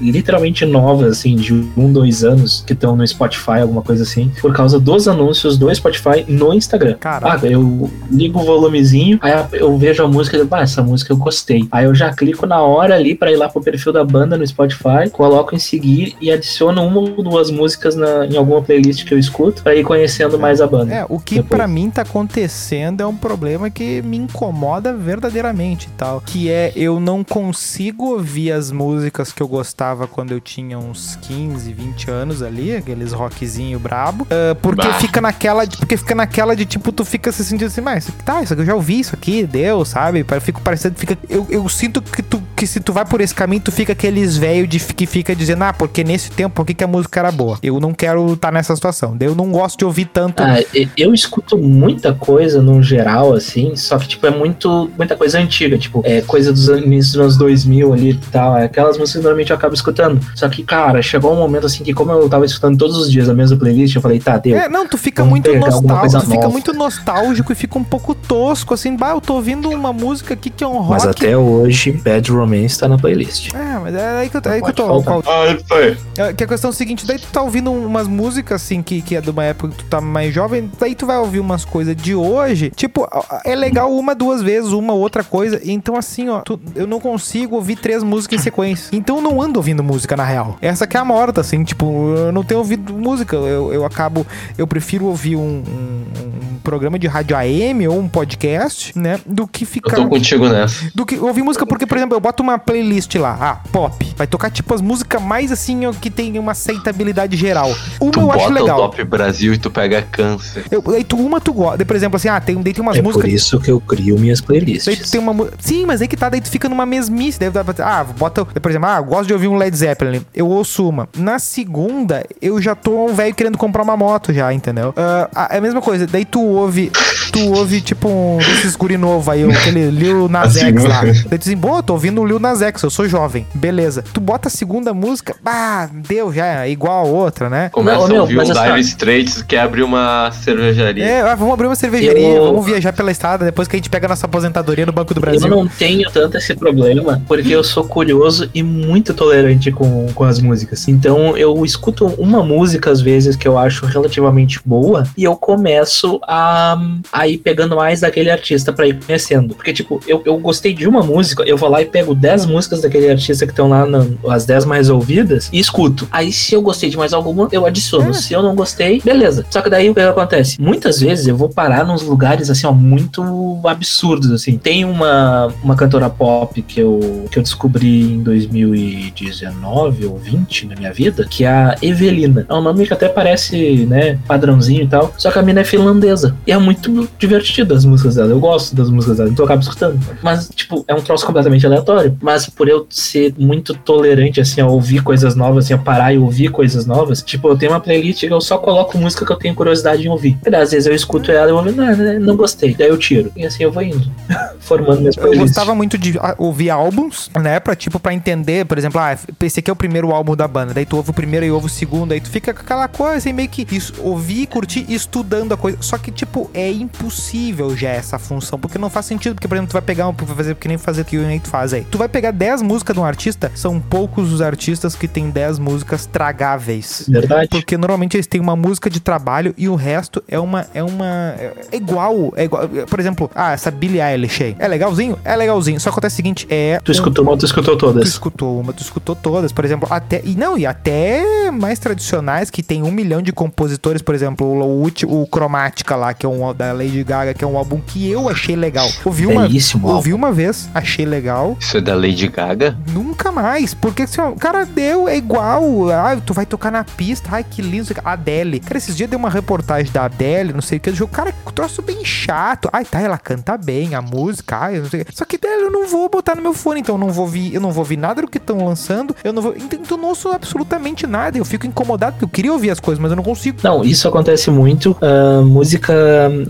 S2: literalmente novas, assim, de um, dois anos, que estão no Spotify, alguma coisa assim, por causa dos anúncios do Spotify no Instagram.
S3: Caraca.
S2: Ah, eu ligo o volumezinho, aí eu vejo a música e digo, ah, essa música eu gostei. Aí eu já clico na hora ali pra ir lá pro perfil da banda no Spotify, coloco em seguir e adiciono uma ou duas músicas na- em alguma playlist que eu escuto pra ir conhecendo mais a banda.
S3: É, o que pra mim tá acontecendo é um problema que me incomoda verdadeiramente e tal. Que é eu não consigo ouvir as músicas que eu gostava quando eu tinha uns 15, 20 anos ali, aqueles rockzinho brabo. ah, porque
S1: Bah.
S3: fica naquela. de- Porque fica naquela de tipo, tu fica se sentindo assim, mas tá, isso aqui eu já ouvi isso aqui, deu, sabe? Eu Fico parecendo. Fica, eu, eu sinto que, tu, que se tu vai por esse caminho, tu fica aqueles velho de que fica dizendo, ah, porque nesse tempo aqui que a música era boa. Eu não quero estar nessa situação. Eu não gosto de ouvir tanto.
S2: Ah, e- eu escuto muita coisa no geral, assim, só que, tipo, é muito, muita coisa antiga, tipo, é coisa dos anos, início dos anos 2000 ali e tal, é aquelas músicas que normalmente eu acabo escutando. Só que, cara, chegou um momento, assim, que como eu tava escutando todos os dias a mesma playlist, eu falei, tá, deu.
S3: É, não, tu fica muito nostálgico, fica muito nostálgico e fica um pouco tosco, assim, bah, eu tô ouvindo uma música aqui que é um rock.
S2: Mas até hoje, Bad Romance tá na playlist.
S3: É, mas é aí que eu, é aí que eu tô. Qual-
S1: Ah, isso aí.
S3: é, que a questão é a seguinte, daí tu tá ouvindo umas músicas, assim, que, que é de uma época que tu tá mais jovem, daí tu vai ouvir umas coisas de hoje, tipo, é legal uma, duas vezes, uma outra coisa, então assim, ó, tu- eu não consigo ouvir três músicas em sequência, então eu não ando ouvindo música, na real. Essa que é a morta, assim, tipo, eu não tenho ouvido música, eu, eu acabo, eu prefiro ouvir um, um- um programa de rádio AM ou um podcast, né? Do que
S1: Eu
S3: ficar.
S1: tô contigo nessa.
S3: Do que ouvir música, porque, por exemplo, eu boto uma playlist lá, ah, pop. Vai tocar, tipo, as músicas mais assim, que tem uma aceitabilidade geral. Uma
S1: Tu
S3: eu acho
S1: bota o
S3: legal.
S1: top Brasil e tu pega câncer.
S3: Eu, aí tu, uma tu gosta. Por exemplo, assim, ah, tem, daí tem umas
S2: É por
S3: músicas.
S2: isso que eu crio minhas
S3: Daí tu
S2: playlists.
S3: tem uma. Sim, mas aí que tá, daí tu fica numa mesmice. Daí dá pra- ah, bota. Por exemplo, ah, eu gosto de ouvir um Led Zeppelin. Eu ouço uma. Na segunda, eu já tô um velho querendo comprar uma moto já, entendeu? Ah, é a mesma coisa. Daí tu ouve. Tu ouve, tipo, um desses guri novo aí, aquele Lil Nas
S1: A
S3: X lá.
S1: segunda.
S3: Daí tu diz, assim, eu tô ouvindo o Lil Nas X, eu sou jovem. Beleza. Tu bota a segunda música, bah, deu já, é igual a outra, né?
S1: Começa
S2: Não,
S1: a ouvir um
S2: assim,
S1: Dire
S2: ó.
S1: Straits que abre uma cervejaria.
S3: É, ah, vamos abrir uma cervejaria,
S2: Eu-
S3: vamos viajar pela estrada depois que a gente pega a nossa aposentadoria no Banco do
S2: Eu
S3: Brasil.
S2: não tenho tanto esse problema, porque eu sou curioso e muito tolerante com, com as músicas. Então eu escuto uma música, às vezes, que eu acho relativamente boa, e eu começo a, a ir pegando mais daquele artista pra ir conhecendo. Porque, tipo, eu, eu gostei de uma música, eu vou lá e pego 10 músicas daquele artista que estão lá, na- as 10 mais ouvidas, e escuto. Aí, se eu gostei de mais alguma, eu adiciono.
S3: É.
S2: Se eu não gostei, beleza. Só que daí o que acontece? Muitas vezes eu vou parar nos lugares, assim, ó, muito absurdos, assim. Tem uma, uma cantora pop que eu, que eu descobri em 2019 ou 20 na minha vida, que é a Evelina. É um nome que até parece, né, padrãozinho e tal, só que a mina é finlandesa. E é muito divertida as músicas dela. Eu gosto das músicas dela, então eu acabo escutando. Mas, tipo, é um troço completamente aleatório. Mas por eu ser muito tolerante, assim, a ouvir coisas novas, assim, a parar e ouvir coisas novas, tipo, eu tenho uma playlist que eu só coloco música que eu tenho curiosidade em ouvir. E às vezes eu escuto ela e eu vou, não, não, não gostei. Daí eu tiro. E assim eu vou indo. Formando minhas
S3: Eu
S2: playlists.
S3: gostava muito de ouvir álbuns, né? Pra, tipo, pra entender, por exemplo, ah, esse aqui é o primeiro álbum da banda. Daí tu ouve o primeiro e ouve o segundo. Aí tu fica com aquela coisa e meio que isso, ouvir, curtir, estudando a coisa. Só que, tipo, é impossível já essa função. Porque não faz sentido. Porque, por exemplo, tu vai pegar um. Vai fazer que nem fazer o que o Nate faz aí. Tu vai pegar 10 músicas de um artista, são poucos os artistas que têm 10 músicas tragáveis.
S2: Verdade.
S3: Porque normalmente eles têm uma música de trabalho e o resto é uma. É uma. É igual. É igual. Por exemplo, ah, essa Billie Eilish aí. É legalzinho? É legalzinho. Só que acontece o seguinte: é.
S2: Tu escutou uma, tu escutou
S3: Tu
S2: todas.
S3: escutou uma, tu escutou todas, por exemplo, até. E não, e até mais tradicionais, que tem um milhão de compositores, por exemplo, o, ulti- o Chromatica lá, que é um da Lady Gaga, que é um álbum que eu achei legal. Ouvi uma,
S2: Belíssimo álbum.
S3: ouvi uma vez, achei legal.
S1: Isso é da Lady Gaga?
S3: Nunca mais. Porque, assim, ó, cara, deu, é igual. Ah, tu vai tocar na pista. Ai, que lindo. Adele. Cara, esses dias deu uma reportagem da Adele, não sei o que, do jogo. Cara, troço bem chato. Ai, tá, ela canta bem, a música, ai, não sei o que. Só que dela eu não vou botar no meu fone, então eu não vou ouvir, eu não vou ouvir nada do que estão lançando. Eu não vou. Então eu não ouço absolutamente nada. Eu fico incomodado, porque eu queria ouvir as coisas, mas eu não consigo.
S2: Não, isso acontece muito. ah, música,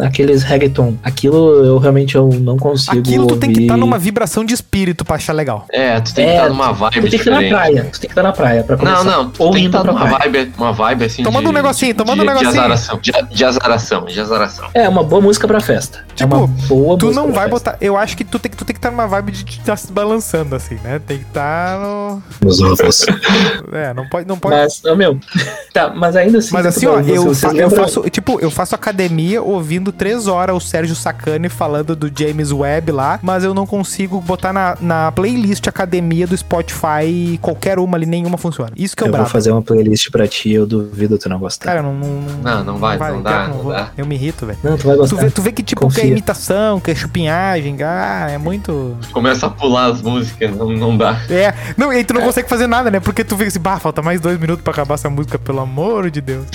S2: aqueles reggaeton. Aquilo eu realmente eu não consigo.
S3: Aquilo tu tem que
S2: ouvir.
S3: estar numa vibração de espírito pra achar legal.
S1: É, tu tem que
S2: É,
S1: estar numa
S2: Tu
S1: vibe
S2: tem que estar na praia. Tu tem que estar na praia pra começar.
S1: Não, não, tu
S2: Ou
S1: tem que estar
S2: pra
S1: numa
S2: praia.
S1: vibe, uma vibe assim
S3: Tomando
S1: de,
S3: um negocinho,
S1: de-
S3: tomando um
S1: de,
S3: negocinho.
S1: De azaração, de, de azaração, de azaração.
S2: É uma boa música pra festa.
S3: Tipo,
S2: é uma boa
S3: Tu não vai
S2: festa.
S3: botar. Eu acho que tu tem que tu tem que estar numa vibe de estar se balançando assim, né? Tem que estar no.
S2: Nos ovos.
S3: É, não pode, não pode.
S2: Mas, meu. Tá, mas ainda assim.
S3: Mas
S2: tá
S3: assim, ó, eu, fa- eu faço, tipo, eu faço academia ouvindo três horas o Sérgio Sacani falando do James Webb lá, mas eu não consigo botar na, na playlist academia do Spotify qualquer uma ali, nenhuma funciona. Isso que é o
S2: Eu vou
S3: brabo.
S2: fazer uma playlist pra ti, eu duvido tu não gostar.
S3: Cara, não, não,
S1: Não, não vai, não dá,
S3: que eu
S1: não
S3: vou.
S1: dá.
S3: Eu me irrito, velho.
S2: Não, tu vai
S3: Tu
S2: gostar.
S3: vê, tu vê que, tipo, que é
S2: Confia.
S3: imitação, que é chupinhagem, ah, é muito.
S1: Começa a pular as músicas, não, não dá.
S3: É, não, e aí tu não consegue fazer nada, né? Porque tu fica assim, bah, falta mais dois minutos pra acabar essa música, pelo amor de Deus.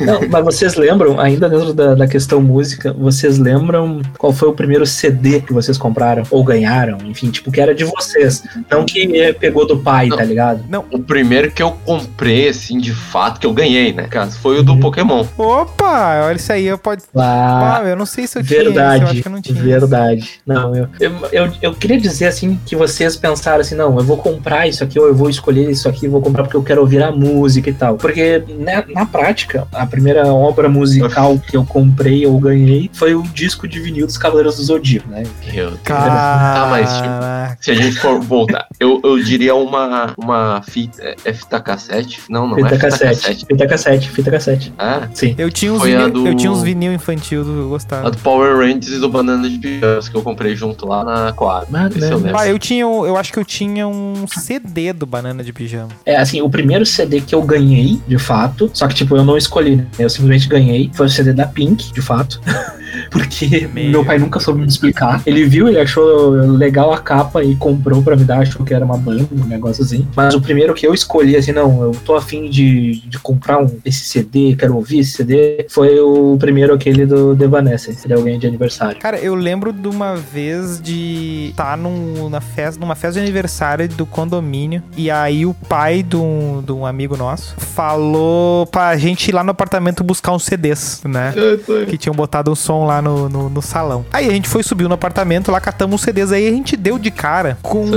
S2: Não, mas vocês lembram, ainda dentro da, da questão música, vocês lembram qual foi o primeiro CD que vocês compraram? Ou ganharam? Enfim, tipo, que era de vocês. Não que pegou do pai,
S1: Não.
S2: tá ligado?
S1: O primeiro que eu comprei, assim, de fato, que eu ganhei, né, cara, foi o
S3: Uhum.
S1: do Pokémon.
S3: Opa, olha isso aí, eu pode.
S2: Lá.
S3: Ah, eu não sei se eu tinha
S2: Verdade,
S3: acho que eu não tinha.
S2: verdade. Não, eu, eu, eu, eu queria dizer assim que vocês pensaram assim, não, eu vou comprar isso aqui, ou eu vou escolher isso aqui, vou comprar porque eu quero ouvir a música e tal. Porque né, na prática, a primeira obra musical que eu comprei ou ganhei foi o disco de vinil dos Cavaleiros do Zodíaco, né?
S1: Meu Deus.
S3: Cara,
S1: Tá, mas, tipo, Se a gente for voltar, eu, eu diria uma, uma fita. É fita cassete? Não, não
S2: Fita
S1: é fita
S2: cassete,
S1: cassete.
S2: fita cassete, fita cassete.
S1: Ah,
S2: Sim.
S3: eu tinha uns vinil,
S1: do-
S3: eu tinha uns vinil infantil do eu gostava.
S1: a do Power Rangers e do Banana de Pijamas, que eu comprei junto lá na Esse eu
S2: né,
S1: lembro.
S3: Ah, eu tinha, um- eu acho que eu tinha um CD do Banana de Pijama.
S2: É, assim, o primeiro CD que eu ganhei, de fato, só que, tipo, eu não escolhi, né? Eu simplesmente ganhei. Foi o CD da Pink, de fato. porque
S3: Meu.
S2: meu pai nunca soube me explicar. Ele viu, ele achou legal a capa e comprou pra me dar, achou que era uma banda, um negócio assim. Mas o primeiro que eu escolhi, assim, não, eu tô afim de, de comprar um, esse CD, quero ouvir esse CD, foi o primeiro aquele do Evanescence, de alguém de aniversário.
S3: Cara, eu lembro de uma vez de estar num, na festa, numa festa de aniversário do condomínio. E aí o pai de um, de um amigo nosso falou pra gente ir lá no apartamento buscar uns CDs, né? Que tinham botado um som lá no, no, no salão. Aí a gente foi, subiu no apartamento, lá catamos os CDs. Aí a gente deu de cara com,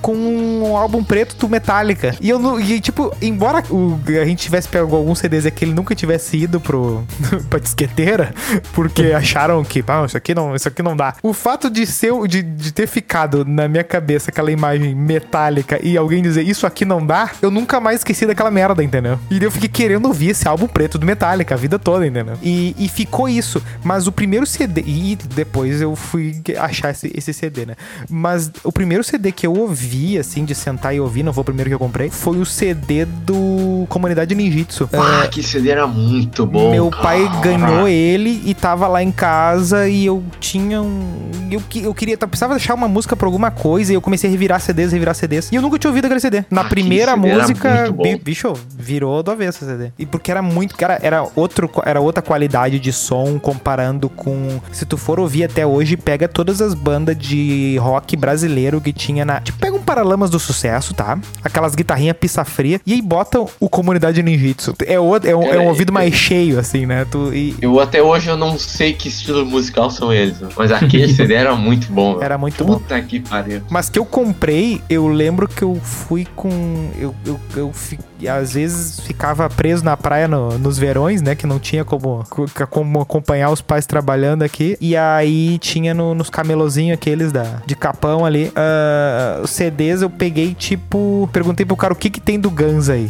S3: com um álbum preto do Metallica. E eu não. E, tipo, embora o- a gente tivesse pego alguns CDs e que ele nunca tivesse ido pro, pra disqueteira, porque acharam que, ah, isso aqui não, isso aqui não dá. O fato de ser, de, de ter ficado na minha cabeça aquela imagem metálica e alguém dizer isso aqui não dá, eu nunca mais esqueci daquela merda, entendeu? E eu fiquei querendo ouvir esse álbum preto do Metallica a vida toda, entendeu? E, e ficou isso. Mas o primeiro CD, e depois eu fui achar esse, esse CD, né? Mas o primeiro CD que eu ouvi, assim, de sentar e ouvir, não foi o primeiro que eu comprei, foi o CD do Comunidade Ninjitsu.
S1: Ah, que CD era muito bom.
S3: Meu
S1: cara.
S3: pai ganhou ele e tava lá em casa e eu tinha um. Eu, eu queria. Eu precisava deixar uma música pra alguma coisa e eu comecei a revirar CDs, revirar CDs. E eu nunca tinha ouvido aquele CD. Na
S1: Ah,
S3: primeira
S1: CD
S3: música, bicho, virou do avesso o CD. E porque era muito. Cara, era, outro, era outra qualidade de som comparando com. Se tu for ouvir até hoje, pega todas as bandas de rock brasileiro que tinha na. Tipo, pega um Paralamas do Sucesso, tá? Aquelas guitarrinhas pista fria. E aí bota o Comunidade Ninjitsu. É, o, é, um, é um
S1: É,
S3: ouvido
S1: é.
S3: mais cheio, assim, né? Tu, e,
S1: Eu até hoje eu não sei que estilo musical são eles, mas aquele CD era muito bom.
S3: Era muito bom.
S1: Puta que pariu.
S3: Mas que eu comprei, eu lembro que eu fui com. Eu, eu, eu fi- às vezes ficava preso na praia no- nos verões, né? Que não tinha como, co- como acompanhar os pais trabalhando aqui. E aí tinha no- nos camelozinhos aqueles da, de capão ali. ah, os CDs eu peguei, tipo. Perguntei pro cara o que que tem do Guns aí.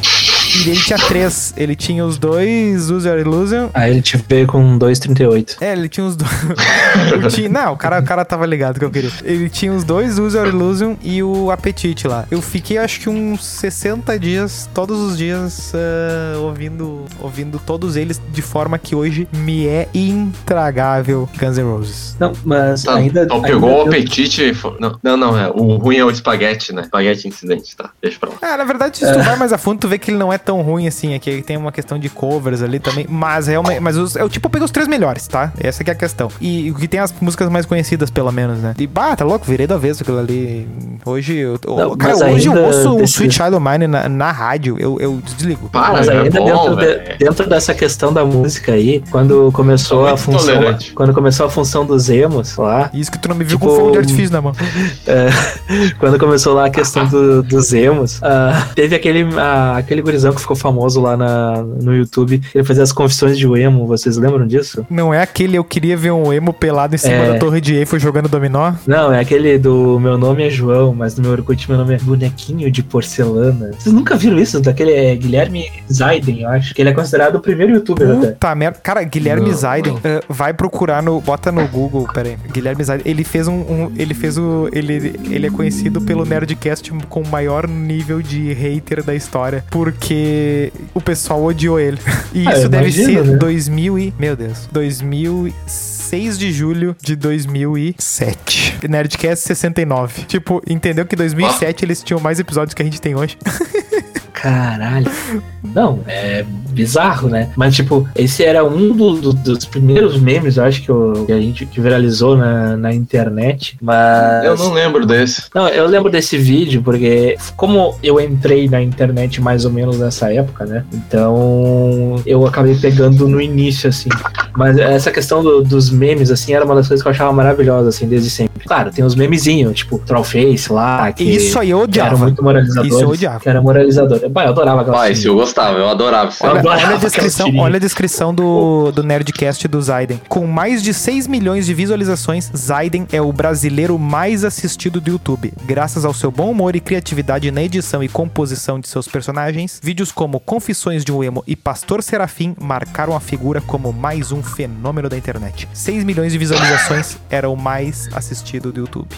S3: E ele tinha três. Ele tinha os dois User Illusion.
S2: Aí ele te veio com 2,38.
S3: É, ele tinha os dois. Tinha- Não, o cara, o cara tava ligado que eu queria. Ele tinha os dois User Illusion e o Apetite lá. Eu fiquei acho que uns 60 dias, todos os dias, ah, ouvindo, ouvindo todos eles de forma que hoje me é intragável Guns N' Roses.
S2: Não, mas
S1: Tá,
S2: ainda.
S1: então
S2: ainda
S1: pegou o
S2: deu-
S1: apetite e foi- não, não, não, é. O ruim é o espaguete, né? Espaguete incidente, tá? Deixa pra lá.
S3: Ah, na verdade, se tu vai mais a fundo, tu vê que ele não é tão ruim assim. Aqui tem uma questão de covers ali também. Mas realmente. Mas os, eu, tipo, eu peguei os três melhores, tá? Essa que é a questão. E o que tem as músicas mais conhecidas, pelo menos, né? E, bah, tá louco, virei do avesso aquilo ali. Hoje, eu,
S2: Não,
S3: cara, hoje eu ouço um
S2: desse-
S3: Sweet Child of Mine na, na rádio, eu, eu desligo.
S1: Para,
S2: Mas
S1: é
S2: ainda
S1: bom,
S2: dentro, de- dentro dessa questão da música aí, quando começou a função.
S1: tolerante.
S2: Quando começou a função dos emos lá,
S3: Isso que tu não me viu
S2: Tipo,
S3: com fogo de artifício na mão.
S2: é, quando começou lá a questão do- dos emos, ah, teve aquele, ah, aquele gurizão que ficou famoso lá na, no YouTube, ele fazia as confissões de emo, vocês lembram disso?
S3: Não é aquele eu queria ver um emo pelado em cima
S2: É.
S3: da torre de Eiffel jogando dominó?
S2: Não, é aquele do meu nome é João, mas no meu Orkut meu nome é Bonequinho de Porcelana. Vocês nunca viram isso? Daquele é, Guilherme Zaiden, eu acho, que ele é considerado o primeiro youtuber até.
S3: Puta merda. Cara, Guilherme
S1: Não,
S3: Zaiden, eh, vai procurar no. Bota no Google, pera aí. Guilherme Zaiden, ele fez um. um- ele fez o. Ele, ele é conhecido pelo Nerdcast com o maior nível de hater da história. Porque o pessoal odiou ele. E
S2: Ah,
S3: isso
S2: eu
S3: deve
S2: imagino,
S3: ser
S2: né?
S3: 2000 e. Meu Deus. 2006 de julho de 2007. Nerdcast 69. Tipo, entendeu que em 2007 eles tinham mais episódios que a gente tem hoje?
S2: Caralho. Não, é bizarro, né? Mas, tipo, esse era um do- do- dos primeiros memes, eu acho, que, eu- que a gente que viralizou na, na internet. Mas.
S1: Eu não lembro desse.
S2: Não, eu lembro desse vídeo porque, como eu entrei na internet mais ou menos nessa época, né? Então eu acabei pegando no início, assim. Mas essa questão do- dos memes, assim, era uma das coisas que eu achava maravilhosa, assim, desde sempre. Claro, tem os memezinhos, tipo Trollface lá, que,
S3: Isso aí eu
S2: que eram
S3: odiava.
S2: muito moralizadores.
S3: Isso eu odiava.
S2: Que era moralizador. Bah, eu adorava aquela
S1: Ah, esse eu gostava, eu adorava.
S3: Olha,
S2: Eu adorava
S3: olha a descrição, olha a descrição do, do Nerdcast do Zaiden. Com mais de 6 milhões de visualizações, Zaiden é o brasileiro mais assistido do YouTube. Graças ao seu bom humor e criatividade na edição e composição de seus personagens, vídeos como Confissões de um Emo e Pastor Serafim marcaram a figura como mais um fenômeno da internet. 6 milhões de visualizações era o mais assistido do YouTube.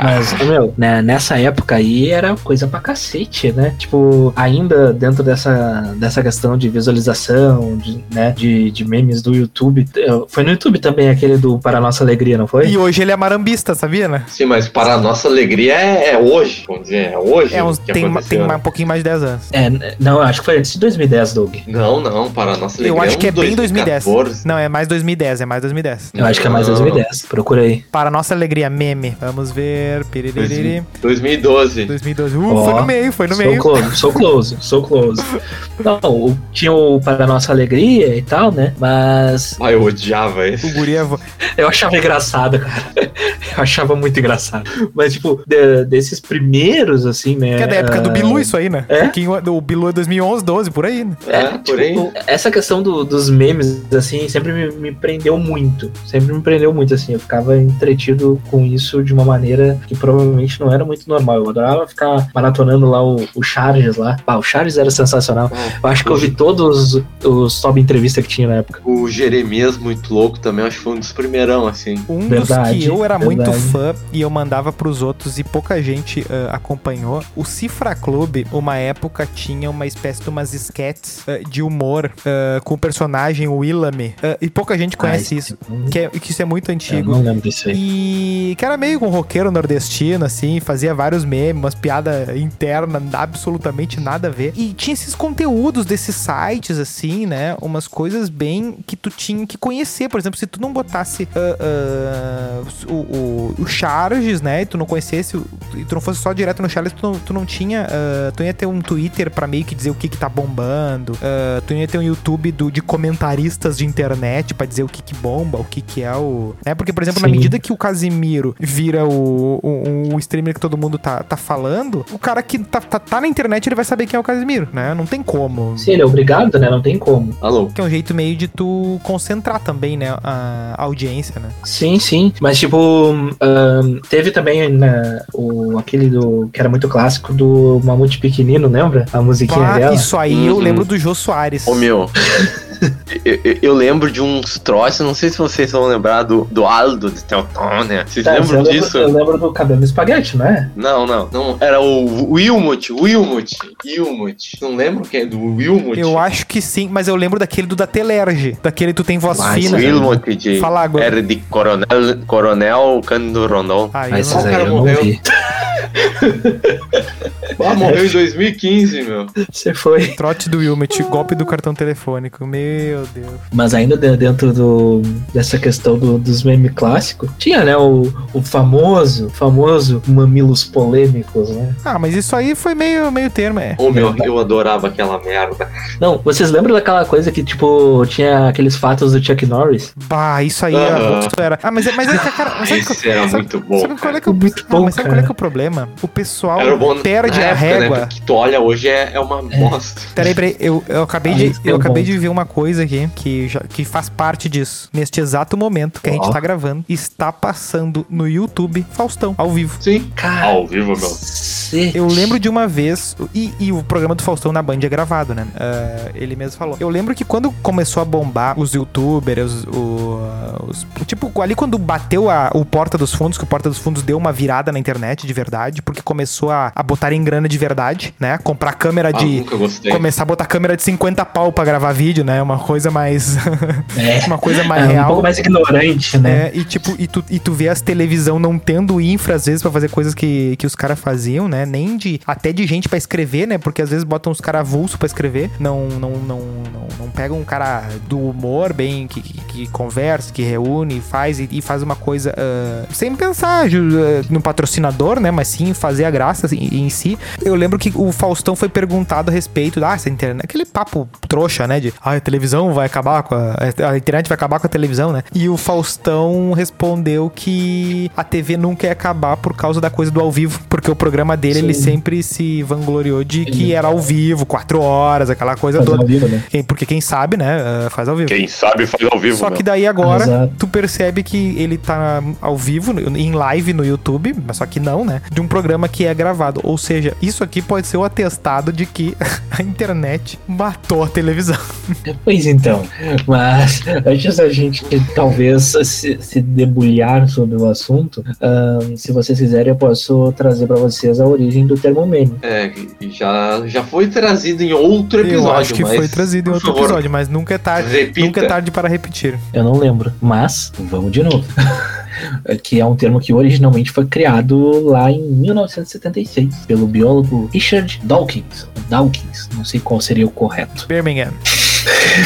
S2: Mas, meu, né, nessa época aí era coisa pra cacete, né? Tipo, ainda dentro dessa, dessa questão de visualização, de, né, de, de memes do YouTube. Foi no YouTube também aquele do Para Nossa Alegria, não foi?
S3: E hoje ele é marambista, sabia, né?
S1: Sim, mas para a nossa alegria é, é hoje, vamos dizer, é hoje
S3: É uns, tem,
S1: aconteceu.
S3: tem um pouquinho mais de 10 anos.
S2: É, não, acho que foi antes de 2010, Doug.
S1: Não, não, para a nossa alegria
S3: Eu acho que é
S1: um
S3: bem 2010.
S1: 2014.
S3: Não, é mais 2010, é mais 2010.
S2: Eu acho que é mais
S1: Não.
S2: 2010. Procura aí.
S3: Para nossa alegria, meme. Vamos ver. Piririri.
S1: 2012.
S3: 2012. Uh,
S2: Ó,
S3: foi no meio, foi no
S2: sou
S3: meio.
S2: close, sou close, sou close. Não, o- tinha o Para Nossa Alegria e tal, né? Mas
S1: Ah, eu odiava
S3: O
S1: esse.
S3: guri é vo-
S2: eu achava engraçado, cara. Eu achava muito engraçado. Mas, tipo, de- desses primeiros, assim, né?
S3: Que é da época do Bilu isso aí, né?
S2: É?
S3: Pouquinho- O Bilu é 2011, 12, por aí, né?
S1: É,
S2: tipo,
S1: por aí.
S2: essa questão do- dos memes, assim, sempre me, me prendeu muito. Sempre me prendeu muito, assim. Eu ficava entretido com isso de uma maneira que provavelmente não era muito normal. Eu adorava ficar maratonando lá o, o Charges lá. Ah, o Charges era sensacional. Eu acho que eu vi todos os, os top entrevista que tinha na época.
S1: O Jeremias muito louco também, acho que foi um dos primeirão, assim.
S3: Um
S2: Verdade,
S3: dos que eu era muito
S2: verdade.
S3: fã e eu mandava pros outros e pouca gente ah, acompanhou. O Cifra Clube, uma época, tinha uma espécie de umas sketches ah, de humor ah, com o personagem Willamy. Ah, e pouca gente conhece
S2: Ah,
S3: isso. Que, é, que isso é muito
S2: Eu
S3: antigo.
S2: não lembro disso aí.
S3: E que era meio com um roqueiro nordestino, assim, fazia vários memes, umas piadas internas, absolutamente nada a ver. E tinha esses conteúdos desses sites, assim, né? Umas coisas bem que tu tinha que conhecer. Por exemplo, se tu não botasse ah, ah, o, o, o Charges, né? E tu não conhecesse, e tu não fosse só direto no Charles, tu não, tu não tinha. ah, tu ia ter um Twitter pra meio que dizer o que que tá bombando. tu ia ter um YouTube do, de comentaristas de internet pra dizer o que que bomba, o que que é o. Né? Porque, por exemplo, na
S2: Sim.
S3: medida que o Casimiro vira o, o, o streamer que todo mundo tá, tá falando, o cara que tá, tá, tá na internet ele vai saber quem é o Casimiro, né? Não tem como.
S2: Sim, ele é obrigado, né? Não tem como.
S1: Alô?
S3: Que é um jeito meio de tu concentrar também, né? A audiência, né?
S2: Sim, sim. Mas, tipo, ahn, teve também né, o, aquele do. que era muito clássico do Mamute Pequenino, lembra? A musiquinha
S3: Pá,
S2: dela.
S3: isso aí eu
S1: Uhum.
S3: lembro do Jô Soares.
S1: Ô meu. eu, eu- eu lembro de uns troços, não sei se vocês vão lembrar do, do Aldo de Teutônia. Vocês
S2: Tá,
S1: lembram
S2: eu lembro-
S1: disso?
S2: Eu lembro do cabelo espaguete, não é?
S1: Não, não, não. Era o Wilmot, Wilmot, Wilmot. Não lembro quem é do Wilmot?
S3: Eu acho que sim, mas eu lembro daquele do da Telerge. Daquele tu tem voz
S2: Mas
S3: fina.
S1: Wilmot de.
S3: Fala agora.
S1: Era de Coronel, Coronel Cândido Rondon.
S3: Ah, eu
S2: Mas
S3: não-
S2: esses aí eu não vi.
S1: Ah, morreu em 2015, meu.
S2: Você foi.
S3: Trote do Wilmot, golpe do cartão telefônico. Meu Deus.
S2: Mas ainda de- dentro do, dessa questão do- dos memes clássicos, tinha, né, o, o famoso, famoso mamilos polêmicos, né?
S3: Ah, mas isso aí foi meio, meio termo, é.
S1: Ô meu, eu adorava aquela merda.
S2: Não, vocês lembram daquela coisa que, tipo, tinha aqueles fatos do Chuck Norris?
S3: Bah, isso aí era,
S1: Aham.
S3: isso era. Ah, mas, é- mas é que, cara. Sabe,
S1: Esse era
S3: sabe-
S1: muito bom.
S3: sabe qual é que é o,
S2: Muito bom,
S3: mas sabe
S2: cara.
S3: qual é que é o problema? O pessoal
S1: Era bom
S3: perde a
S1: época,
S3: régua.
S1: Né? Porque tu olha hoje é, é uma bosta.
S3: Peraí, peraí, eu, eu acabei,
S2: Ah,
S3: de,
S2: é
S3: eu acabei de ver uma coisa aqui que, já, que faz parte disso. Neste exato momento que a gente tá gravando, está passando no YouTube Faustão, ao vivo.
S1: Sim.
S2: Cara,
S1: Ao vivo, meu.
S2: cacete.
S3: Eu lembro de uma vez, e, e o programa do Faustão na Band é gravado, né? Ah, ele mesmo falou. Eu lembro que quando começou a bombar os youtubers, o, os- tipo, ali quando bateu a- o Porta dos Fundos, que o Porta dos Fundos deu uma virada na internet de verdade, porque começou a, a botar em grana de verdade, né? Comprar câmera
S1: Ah,
S3: de. Começar a botar câmera de 50 pau pra gravar vídeo, né? Uma coisa mais.
S2: É,
S3: uma coisa mais
S2: é um
S3: real.
S2: pouco mais ignorante, né?
S3: É, e tipo, e tu, e tu vê as televisão não tendo infra, às vezes, pra fazer coisas que, que os caras faziam, né? Nem de. Até de gente pra escrever, né? Porque às vezes botam os caras avulso pra escrever. Não, não, não, não, não pegam um cara do humor bem, que, que, que conversa, que reúne, faz e, e faz uma coisa ah, sem pensar ah, no patrocinador, né? Mas sim fazer a graça assim, em si. Eu lembro que o Faustão foi perguntado a respeito da ah, essa internet, aquele papo trouxa, né? De ah, a televisão vai acabar com a, a internet vai acabar com a televisão, né? E o Faustão respondeu que a TV nunca ia acabar por causa da coisa do ao vivo, porque o programa dele ele
S2: Sim.
S3: sempre se vangloriou de que
S2: Ele-
S3: era ao vivo, quatro horas, aquela coisa
S2: Fazer
S3: toda.
S2: ao vivo, né?
S3: Porque quem sabe, né? Faz ao vivo.
S1: Quem sabe faz ao vivo,
S3: Só
S1: meu.
S3: que daí agora
S2: Exato.
S3: tu percebe que ele tá ao vivo, em live no YouTube, mas só que não, né? De um programa que é gravado. Ou seja, isso aqui pode ser o atestado de que a internet matou a televisão.
S2: Pois então, mas antes da gente talvez se, se debulhar sobre o assunto, ahn, se vocês quiserem, eu posso trazer pra vocês a origem do termo meme.
S1: É, já, já foi trazido em outro episódio,
S3: Eu acho que
S1: mas,
S3: foi trazido em outro
S1: favor,
S3: episódio, mas nunca é tarde.
S1: Repita.
S3: Nunca é tarde para repetir.
S2: Eu não lembro, mas vamos de novo. que é um termo que originalmente foi criado lá em 1976 pelo biólogo Richard Dawkins. Dawkins, não sei qual seria o correto.
S3: Birmingham.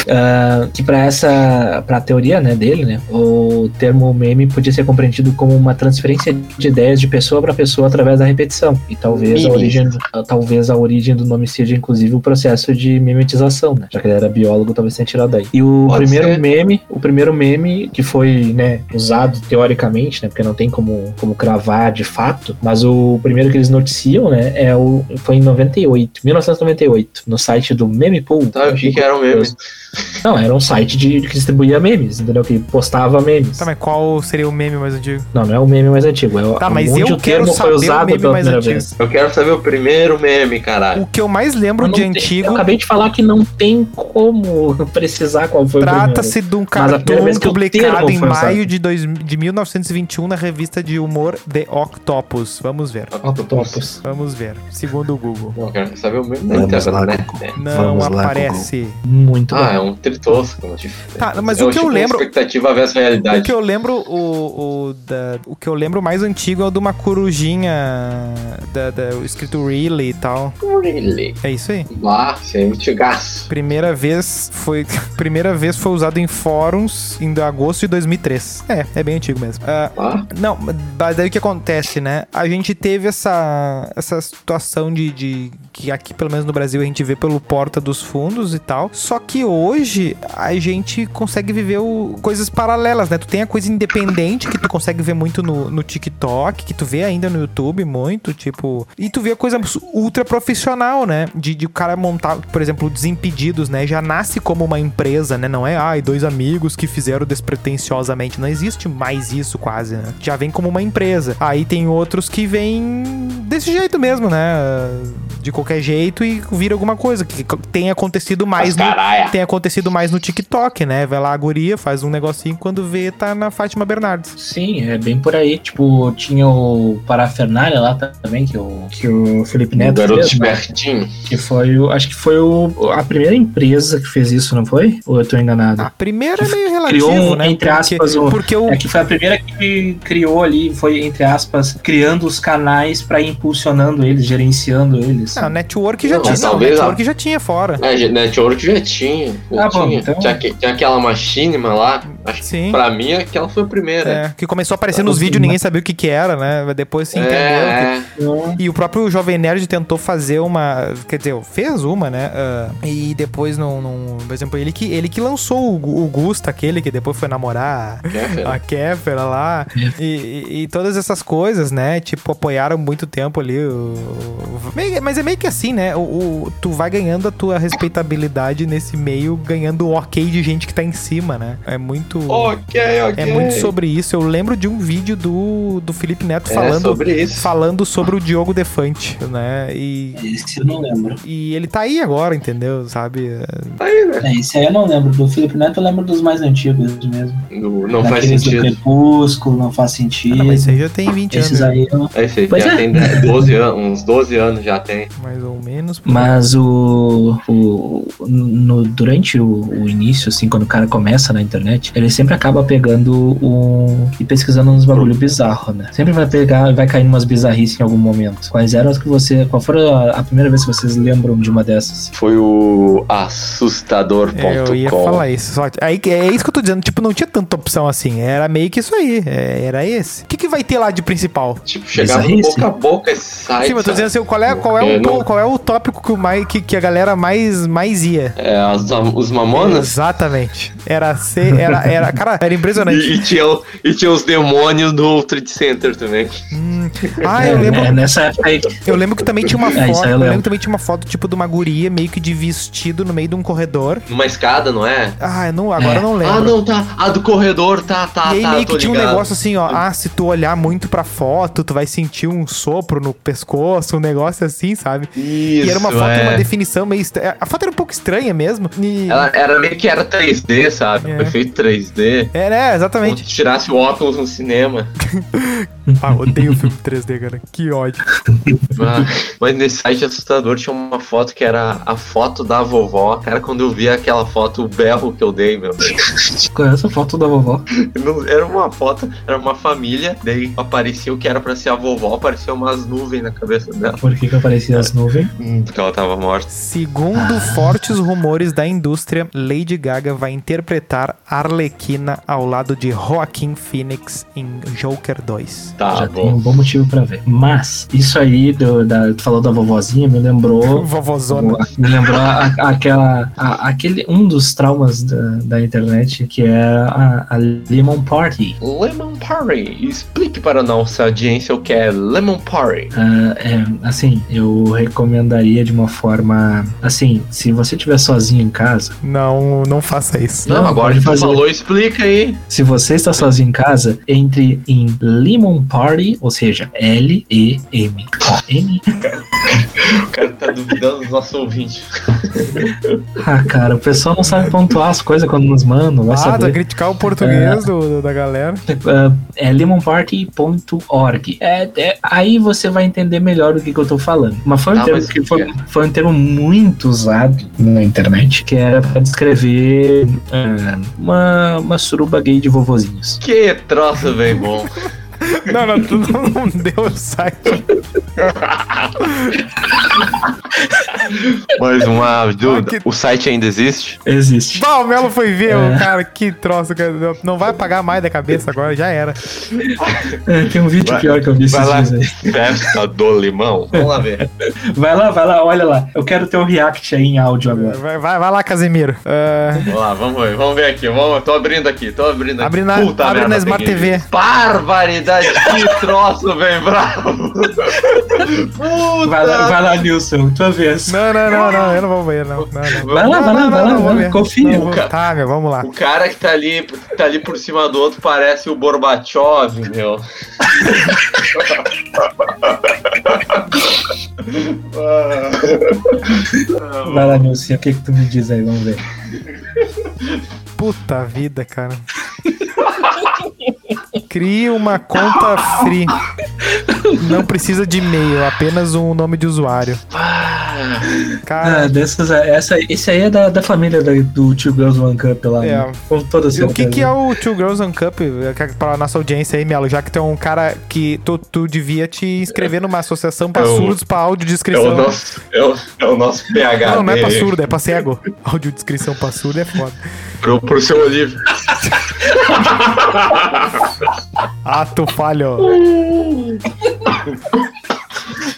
S2: Ah, que para essa para a teoria né, dele, né, o termo meme podia ser compreendido como uma transferência de ideias de pessoa para pessoa através da repetição. E talvez a origem talvez a origem do nome seja inclusive o processo de memetização, né? Já que ele era biólogo, talvez tenha tirado daí. E o
S1: Pode
S2: primeiro
S1: ser.
S2: meme, o primeiro meme que foi, né, usado teoricamente, né, porque não tem como como cravar de fato, mas o primeiro que eles noticiam, né, é o foi em 98, 1998, no site do Memepool.
S1: Sabe o que, que era o meme?
S2: Because Não, era um site de, que distribuía memes, entendeu? Que postava memes.
S3: Tá, mas qual seria o meme mais antigo?
S2: Não, não é o meme mais antigo. É
S3: Tá, mas
S2: onde
S3: eu
S2: o
S3: quero
S2: termo
S3: saber
S2: foi
S3: o
S2: usado
S3: meme
S2: pela
S3: mais antigo.
S2: vez.
S1: Eu quero saber o primeiro meme, caralho.
S3: O que eu mais lembro
S2: Eu
S3: de
S2: tenho-
S3: antigo
S2: Eu acabei de falar que não tem como precisar qual foi o
S3: trata-se de um cartoon
S2: o
S3: publicado em maio de, dois, de 1921 na revista de humor The Octopus. Vamos ver.
S2: Octopus.
S3: Vamos ver. Segundo o Google.
S1: Não, eu quero saber o meme da
S5: lá,
S1: internet. Né?
S3: Não
S5: Vamos lá,
S3: aparece.
S2: Muito
S1: Ah,
S2: bom.
S1: é um tritosco. Tipo,
S3: Tá, mas
S1: é
S3: o que eu
S1: tipo
S3: lembro-
S1: expectativa versus
S3: O
S1: realidade.
S3: que eu lembro, o, o, da, o que eu lembro mais antigo é o de uma corujinha da, da, escrito Really e tal.
S1: Really?
S3: É isso aí.
S1: Lá, você é antigaço.
S3: Primeira vez foi primeira vez foi usado em fóruns em agosto de 2003. É, é bem antigo mesmo. Ah,
S1: Lá?
S3: não, mas daí o que acontece, né? A gente teve essa, essa situação de, de que aqui, pelo menos no Brasil, a gente vê pelo Porta dos Fundos e tal. Só que hoje a gente consegue viver o- coisas paralelas, né? Tu tem a coisa independente que tu consegue ver muito no, no TikTok, que tu vê ainda no YouTube muito, tipo. E tu vê a coisa ultra profissional, né? De, de o cara montar, por exemplo, Desimpedidos, né? Já nasce como uma empresa, né? Não é, ai, dois amigos que fizeram despretensiosamente. Não existe mais isso quase, né? Já vem como uma empresa. Aí tem outros que vêm desse jeito mesmo, né? De qualquer jeito e vira alguma coisa. Que tem acontecido mais
S1: Mas
S3: no,
S1: caralho.
S3: tem acontecido mais no TikTok, né? Vai lá a guria, faz um negocinho, quando vê, tá na Fátima Bernardes.
S2: Sim, é bem por aí. Tipo, tinha o Parafernália lá também, que o, que o Felipe
S1: O
S2: Neto
S1: garoto
S2: fez, né?
S1: espertinho.
S2: Que foi o. Acho que foi o, a primeira empresa que fez isso, não foi? Ou eu tô enganado?
S3: A primeira é meio relativo,
S2: Criou
S3: né?
S2: entre
S3: Porque-
S2: aspas, o,
S3: Porque o.
S2: É que foi a primeira que criou ali, foi, entre aspas, criando os canais pra ir impulsionando eles, gerenciando eles.
S3: Não, network já
S1: Não,
S3: tinha. Não,
S1: talvez
S3: network já tinha fora.
S1: É, Network já tinha. Já
S2: Ah, bom,
S1: tinha.
S2: então-
S1: Tinha, tinha aquela machinima lá. Acho que
S3: Sim.
S1: pra mim aquela foi a primeira.
S3: É, que começou a aparecer nos
S2: os-
S3: vídeos, ninguém sabia o que que era, né? Depois se entendeu. que-
S1: é,
S2: Então,
S3: E o próprio Jovem Nerd tentou fazer uma. Quer dizer, fez uma, né? ah, e depois, não, não- por exemplo, ele que, ele que lançou o, o Gusta, aquele que depois foi namorar
S1: é,
S3: a Kéfera lá. E, e- todas essas coisas, né? Tipo, apoiaram muito tempo ali. O, mas é meio que assim, né? O, o- tu vai ganhando a tua respeitabilidade nesse meio, ganhando o ok de gente que tá em cima, né? É muito.
S1: Ok, ok.
S3: É muito sobre isso. Eu lembro de um vídeo do, do Felipe Neto
S1: É
S3: falando
S1: sobre isso.
S3: falando sobre o Diogo Defante, né? E,
S6: Esse eu não lembro.
S3: e ele tá aí agora, entendeu? Sabe?
S1: Aí, né?
S6: É, esse aí eu não lembro. Do Felipe Neto eu lembro dos mais antigos mesmo.
S1: Não, não faz
S6: Daqueles do
S1: sentido.
S6: Crepúsculo, não faz
S3: Ah,
S6: sentido.
S3: não, mas isso aí já tem 20
S6: Esses
S3: anos,
S6: aí eu...
S1: Aí você
S2: Pois
S1: já
S2: é.
S1: tem 10, 12 anos, uns 12 anos já tem.
S3: mais ou menos.
S2: Mas o, o no, durante o, o início, assim, quando o cara começa na internet, ele sempre acaba pegando um e pesquisando uns bagulho bizarro, né? Sempre vai pegar, vai cair umas bizarrices em algum momento. Quais eram as que você, qual foi a, a primeira vez que vocês lembram de uma dessas?
S1: Foi o assustador.com.
S3: É, Eu ia falar isso. Só, aí, é isso que eu tô dizendo. Tipo, não tinha tanta opção assim. Era meio que isso aí. é, era esse. O que, que vai ter lá de principal?
S1: Tipo, chegava
S2: Bizarrice.
S1: boca a boca esse site.
S3: Sim, mas eu tô dizendo assim, qual é, qual é,
S1: É,
S3: o,
S1: não-
S3: qual é o tópico que, o mais, que, que a galera mais, mais ia?
S1: É, as- os mamonas?
S3: Exatamente. Era ser, era, era, cara, era impressionante.
S1: E, e tinha, e tinha os demônios do Trade Center também.
S3: Hum. Ah,
S2: É,
S3: eu lembro,
S2: é, nessa época aí.
S3: eu lembro que também tinha uma
S2: É,
S3: foto,
S2: eu
S3: eu lembro também tinha uma foto tipo de uma guria meio que de vestido no meio de um corredor.
S1: Numa escada, não é?
S3: Ah, não, agora eu não lembro.
S1: Ah, não, tá. A do corredor, tá, tá,
S3: e aí
S1: tá.
S3: meio que tinha um
S1: ligado.
S3: negócio assim, ó. Ah, se tu olhar muito pra foto, tu vai sentir um sopro no pescoço, um negócio assim, sabe?
S1: Isso,
S3: e era uma foto,
S1: é.
S3: uma definição meio estranha. A foto era um pouco estranha mesmo. E...
S1: Ela era meio que era 3D, sabe?
S3: É.
S1: Foi feito 3D.
S3: É, né? Exatamente.
S1: se tirasse o óculos no cinema.
S3: Ah, odeio filme 3D, cara. Que ódio.
S1: Ah, Mas nesse site assustador tinha uma foto que era a foto da vovó. Cara, quando eu vi aquela foto, o berro que eu dei, meu.
S2: Qual é essa foto da vovó?
S1: Era uma foto, era uma família, daí aparecia o que era pra ser a vovó, aparecia umas nuvens na cabeça dela.
S2: Por que que aparecia as nuvens?
S1: Hum, Porque ela tava morta.
S3: Segundo fortes rumores da indústria, Lady Gaga vai interpretar Arlequina ao lado de Joaquin Phoenix em Joker 2.
S1: Tá
S2: Já tem
S1: bom.
S2: um bom motivo pra ver. Mas, isso aí, do, da, tu falou da vovozinha, me lembrou.
S3: Vovozona.
S2: Me lembrou a- aquela. a- aquele, um dos traumas da, da internet, que é a, a Lemon Party.
S1: Lemon Party. Explique para a nossa audiência o que é Lemon Party.
S2: Ah, é, assim, eu recomendaria de uma forma. Assim, se você estiver sozinho em casa,
S3: Não, não faça isso.
S1: Não,
S2: Não,
S1: agora que tu
S2: fazer.
S1: falou, explica aí.
S2: se você está sozinho em casa, entre em Lemon Party, ou seja, L-E-M. N.
S1: O cara tá duvidando dos nossos ouvintes.
S2: Ah, cara, o pessoal não sabe pontuar as coisas quando nos mandam, vai
S3: Ah, tá
S2: saber.
S3: criticar o português do, do- da galera.
S2: Ah, é lemonparty.org. É, é, aí você vai entender melhor o que, que eu tô falando. Mas foi um,
S1: Ah,
S2: termo
S1: mas
S2: que
S1: que
S2: foi,
S1: é?
S2: foi um termo muito usado na internet, que era pra descrever ah, uma, uma suruba gay de vovozinhos.
S1: Que troço bem bom.
S3: Não, não, tu não, não deu o site.
S1: Mais uma dúvida.
S3: Que-
S1: O site ainda existe?
S2: Existe.
S3: Bah, o Melo foi ver,
S2: É.
S3: o cara, que troço, cara. Não vai apagar mais da cabeça agora, já era.
S2: É, tem um vídeo
S1: Vai-
S2: pior que eu vi esses
S1: vai lá.
S2: dias aí.
S1: Festa do limão? Vamos lá ver.
S2: Vai lá, vai lá, olha lá. Eu quero ter um react aí em áudio agora.
S3: Vai, vai, vai lá, Casemiro. Ah,
S1: Vamos lá, vamos ver. Vamos ver aqui. Vamos, tô abrindo aqui, tô abrindo aqui.
S3: Abre na- abre
S1: merda,
S3: na Smart. TV.
S1: Barbaridade, que troço bem bravo. Puta.
S2: Vai lá, vai lá, Nilson, tua vez.
S3: não, não, não, não, eu não vou ver, não. não, não.
S2: Vai lá, vai lá, vai lá, vai confia.
S3: Não, vou- Tá, meu, vamos lá.
S1: O cara que tá ali, tá ali por cima do outro parece o Gorbachev, meu.
S2: Vai lá, Nilson, o que que tu me diz aí, vamos ver.
S3: Puta vida, cara. Crie uma conta free. Não precisa de e-mail, apenas um nome de usuário.
S1: Ah,
S3: Cara,
S2: Ah, dessas, essa, esse aí é da, da família da- do Two Girls One Cup lá,
S3: É.
S2: né? Com toda
S3: E o que, que é o Two Girls One Cup? É Pra nossa audiência aí, Melo, já que tu é um cara que tu, tu devia te inscrever numa associação pra
S1: É o-
S3: surdos pra
S1: é,
S3: audiodescrição.
S1: o nosso, é, o, é o nosso PH.
S3: Não, não é pra surdo, é pra cego. Audiodescrição pra surdo é foda.
S1: Pro, pro seu Olívio.
S3: Ato falho.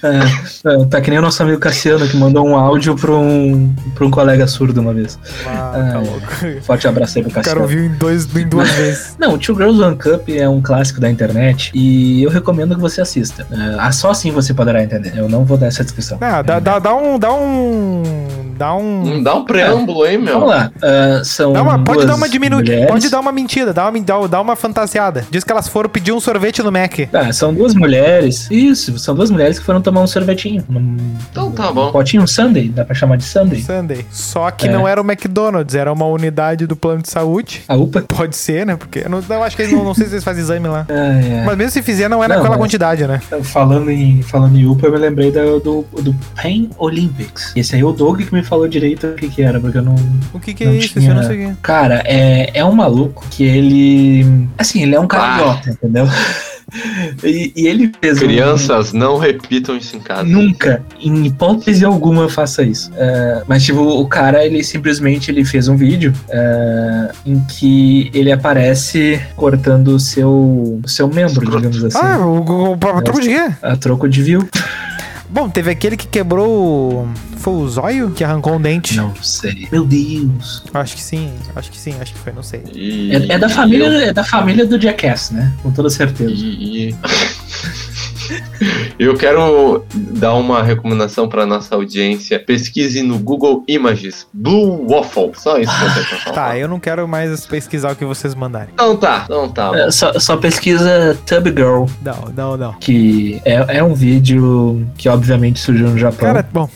S2: É, é, tá que nem o nosso amigo Cassiano que mandou um áudio pra um, pra um colega surdo uma vez.
S3: Ah, tá
S2: é.
S3: louco.
S2: Forte abraço aí pro
S3: O cara
S2: Cassiano.
S3: ouviu em, dois, em duas vezes.
S2: Não, o Two Girls One Cup é um clássico da internet e eu recomendo que você assista. É, ah, só assim você poderá entender. Eu não vou dar essa descrição.
S3: Não, dá, dá, dá um. Dá um. Dá um.
S1: Dá um preâmbulo aí, meu.
S2: Vamos lá. ah, são
S3: Dá uma, pode
S2: duas
S3: dar uma diminuída, pode dar uma mentira, dá uma, dá, dá uma fantasiada. Diz que elas foram pedir um sorvete no Mac.
S2: Ah, são duas mulheres. Isso, são duas mulheres que foram tomar um sorvetinho. Num,
S1: Então tá
S2: um
S1: bom.
S2: potinho um Sunday, dá pra chamar de Sunday.
S3: Sunday. Só que
S2: É.
S3: não era o McDonald's, era uma unidade do plano de saúde.
S2: A UPA.
S3: Pode ser, né? Porque eu, não, eu acho que eles não, não sei se eles fazem exame lá.
S2: Ah, é.
S3: Mas mesmo se fizer, não é
S2: Não,
S3: naquela quantidade, né?
S2: Falando em, falando em UPA, eu me lembrei do, do, do Pain Olympics. Esse aí é o Doug que me falou direito o que, que era, porque eu não.
S3: O que, que é isso?
S2: tinha-
S3: Eu não sei que.
S2: Cara, é, é um maluco que ele. Assim, ele é um cara
S1: Ah.
S2: idiota, entendeu? E, e ele fez. um-
S1: Crianças, não repitam isso em casa.
S2: Nunca, em hipótese alguma, faça isso. É, mas, tipo, o cara, ele simplesmente ele fez um vídeo é, em que ele aparece cortando o seu, o seu membro, digamos assim.
S3: Ah, o, o, o, o troco de quê?
S2: A troco de view.
S3: Bom, teve aquele que quebrou. o- Foi o zóio que arrancou um dente?
S2: Não sei. Meu Deus.
S3: Acho que sim, acho que sim, acho que foi, não sei.
S1: E-
S2: É, é da família, é da família do Jackass, né? Com toda certeza.
S1: E- Eu quero dar uma recomendação para nossa audiência. Pesquise no Google Images Blue Waffle. Só isso que eu tenho pra falar.
S3: Tá, eu não quero mais pesquisar o que vocês mandarem.
S1: Não tá, não tá.
S2: É, só, só pesquisa Tub Girl,
S3: Não, não, não.
S2: que é, é um vídeo que obviamente surgiu no Japão.
S3: Cara, bom,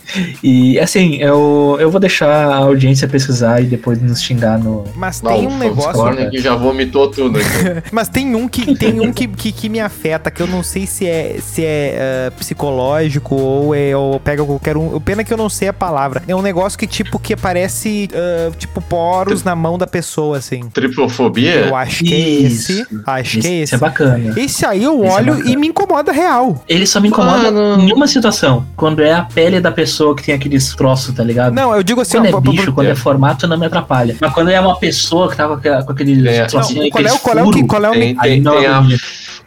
S2: E assim, eu, eu vou deixar a audiência pesquisar e depois nos xingar no.
S3: mas
S1: Não,
S3: tem
S1: o
S3: um negócio.
S1: Corner que já vomitou tudo aqui.
S3: Mas tem um que tem um que, que, que me afeta, que eu não sei se é, se é ah, psicológico ou é ou pega qualquer um. Pena que eu não sei a palavra. É um negócio que tipo que parece ah, tipo poros na mão da pessoa, assim.
S1: Triplofobia?
S3: Eu acho que é esse.
S2: Isso.
S3: Acho que é
S2: Isso
S3: esse.
S2: é bacana.
S3: Esse aí eu
S2: Esse é
S3: olho
S2: bacana.
S3: e me incomoda real.
S2: Ele só me incomoda
S1: Mano.
S2: em uma situação. Quando é a pele da pessoa que tem aqueles troços, tá ligado?
S3: Não, eu digo assim,
S2: Quando é
S3: ó, p-
S2: bicho, quando é formato, não me atrapalha. Mas quando é uma pessoa que tá com, aquele
S1: É.
S2: trocinho,
S3: não, qual é, qual é o que, qual é o
S1: Tem,
S2: Aí
S1: tem,
S2: não
S1: tem
S2: é
S1: a,
S2: bonito.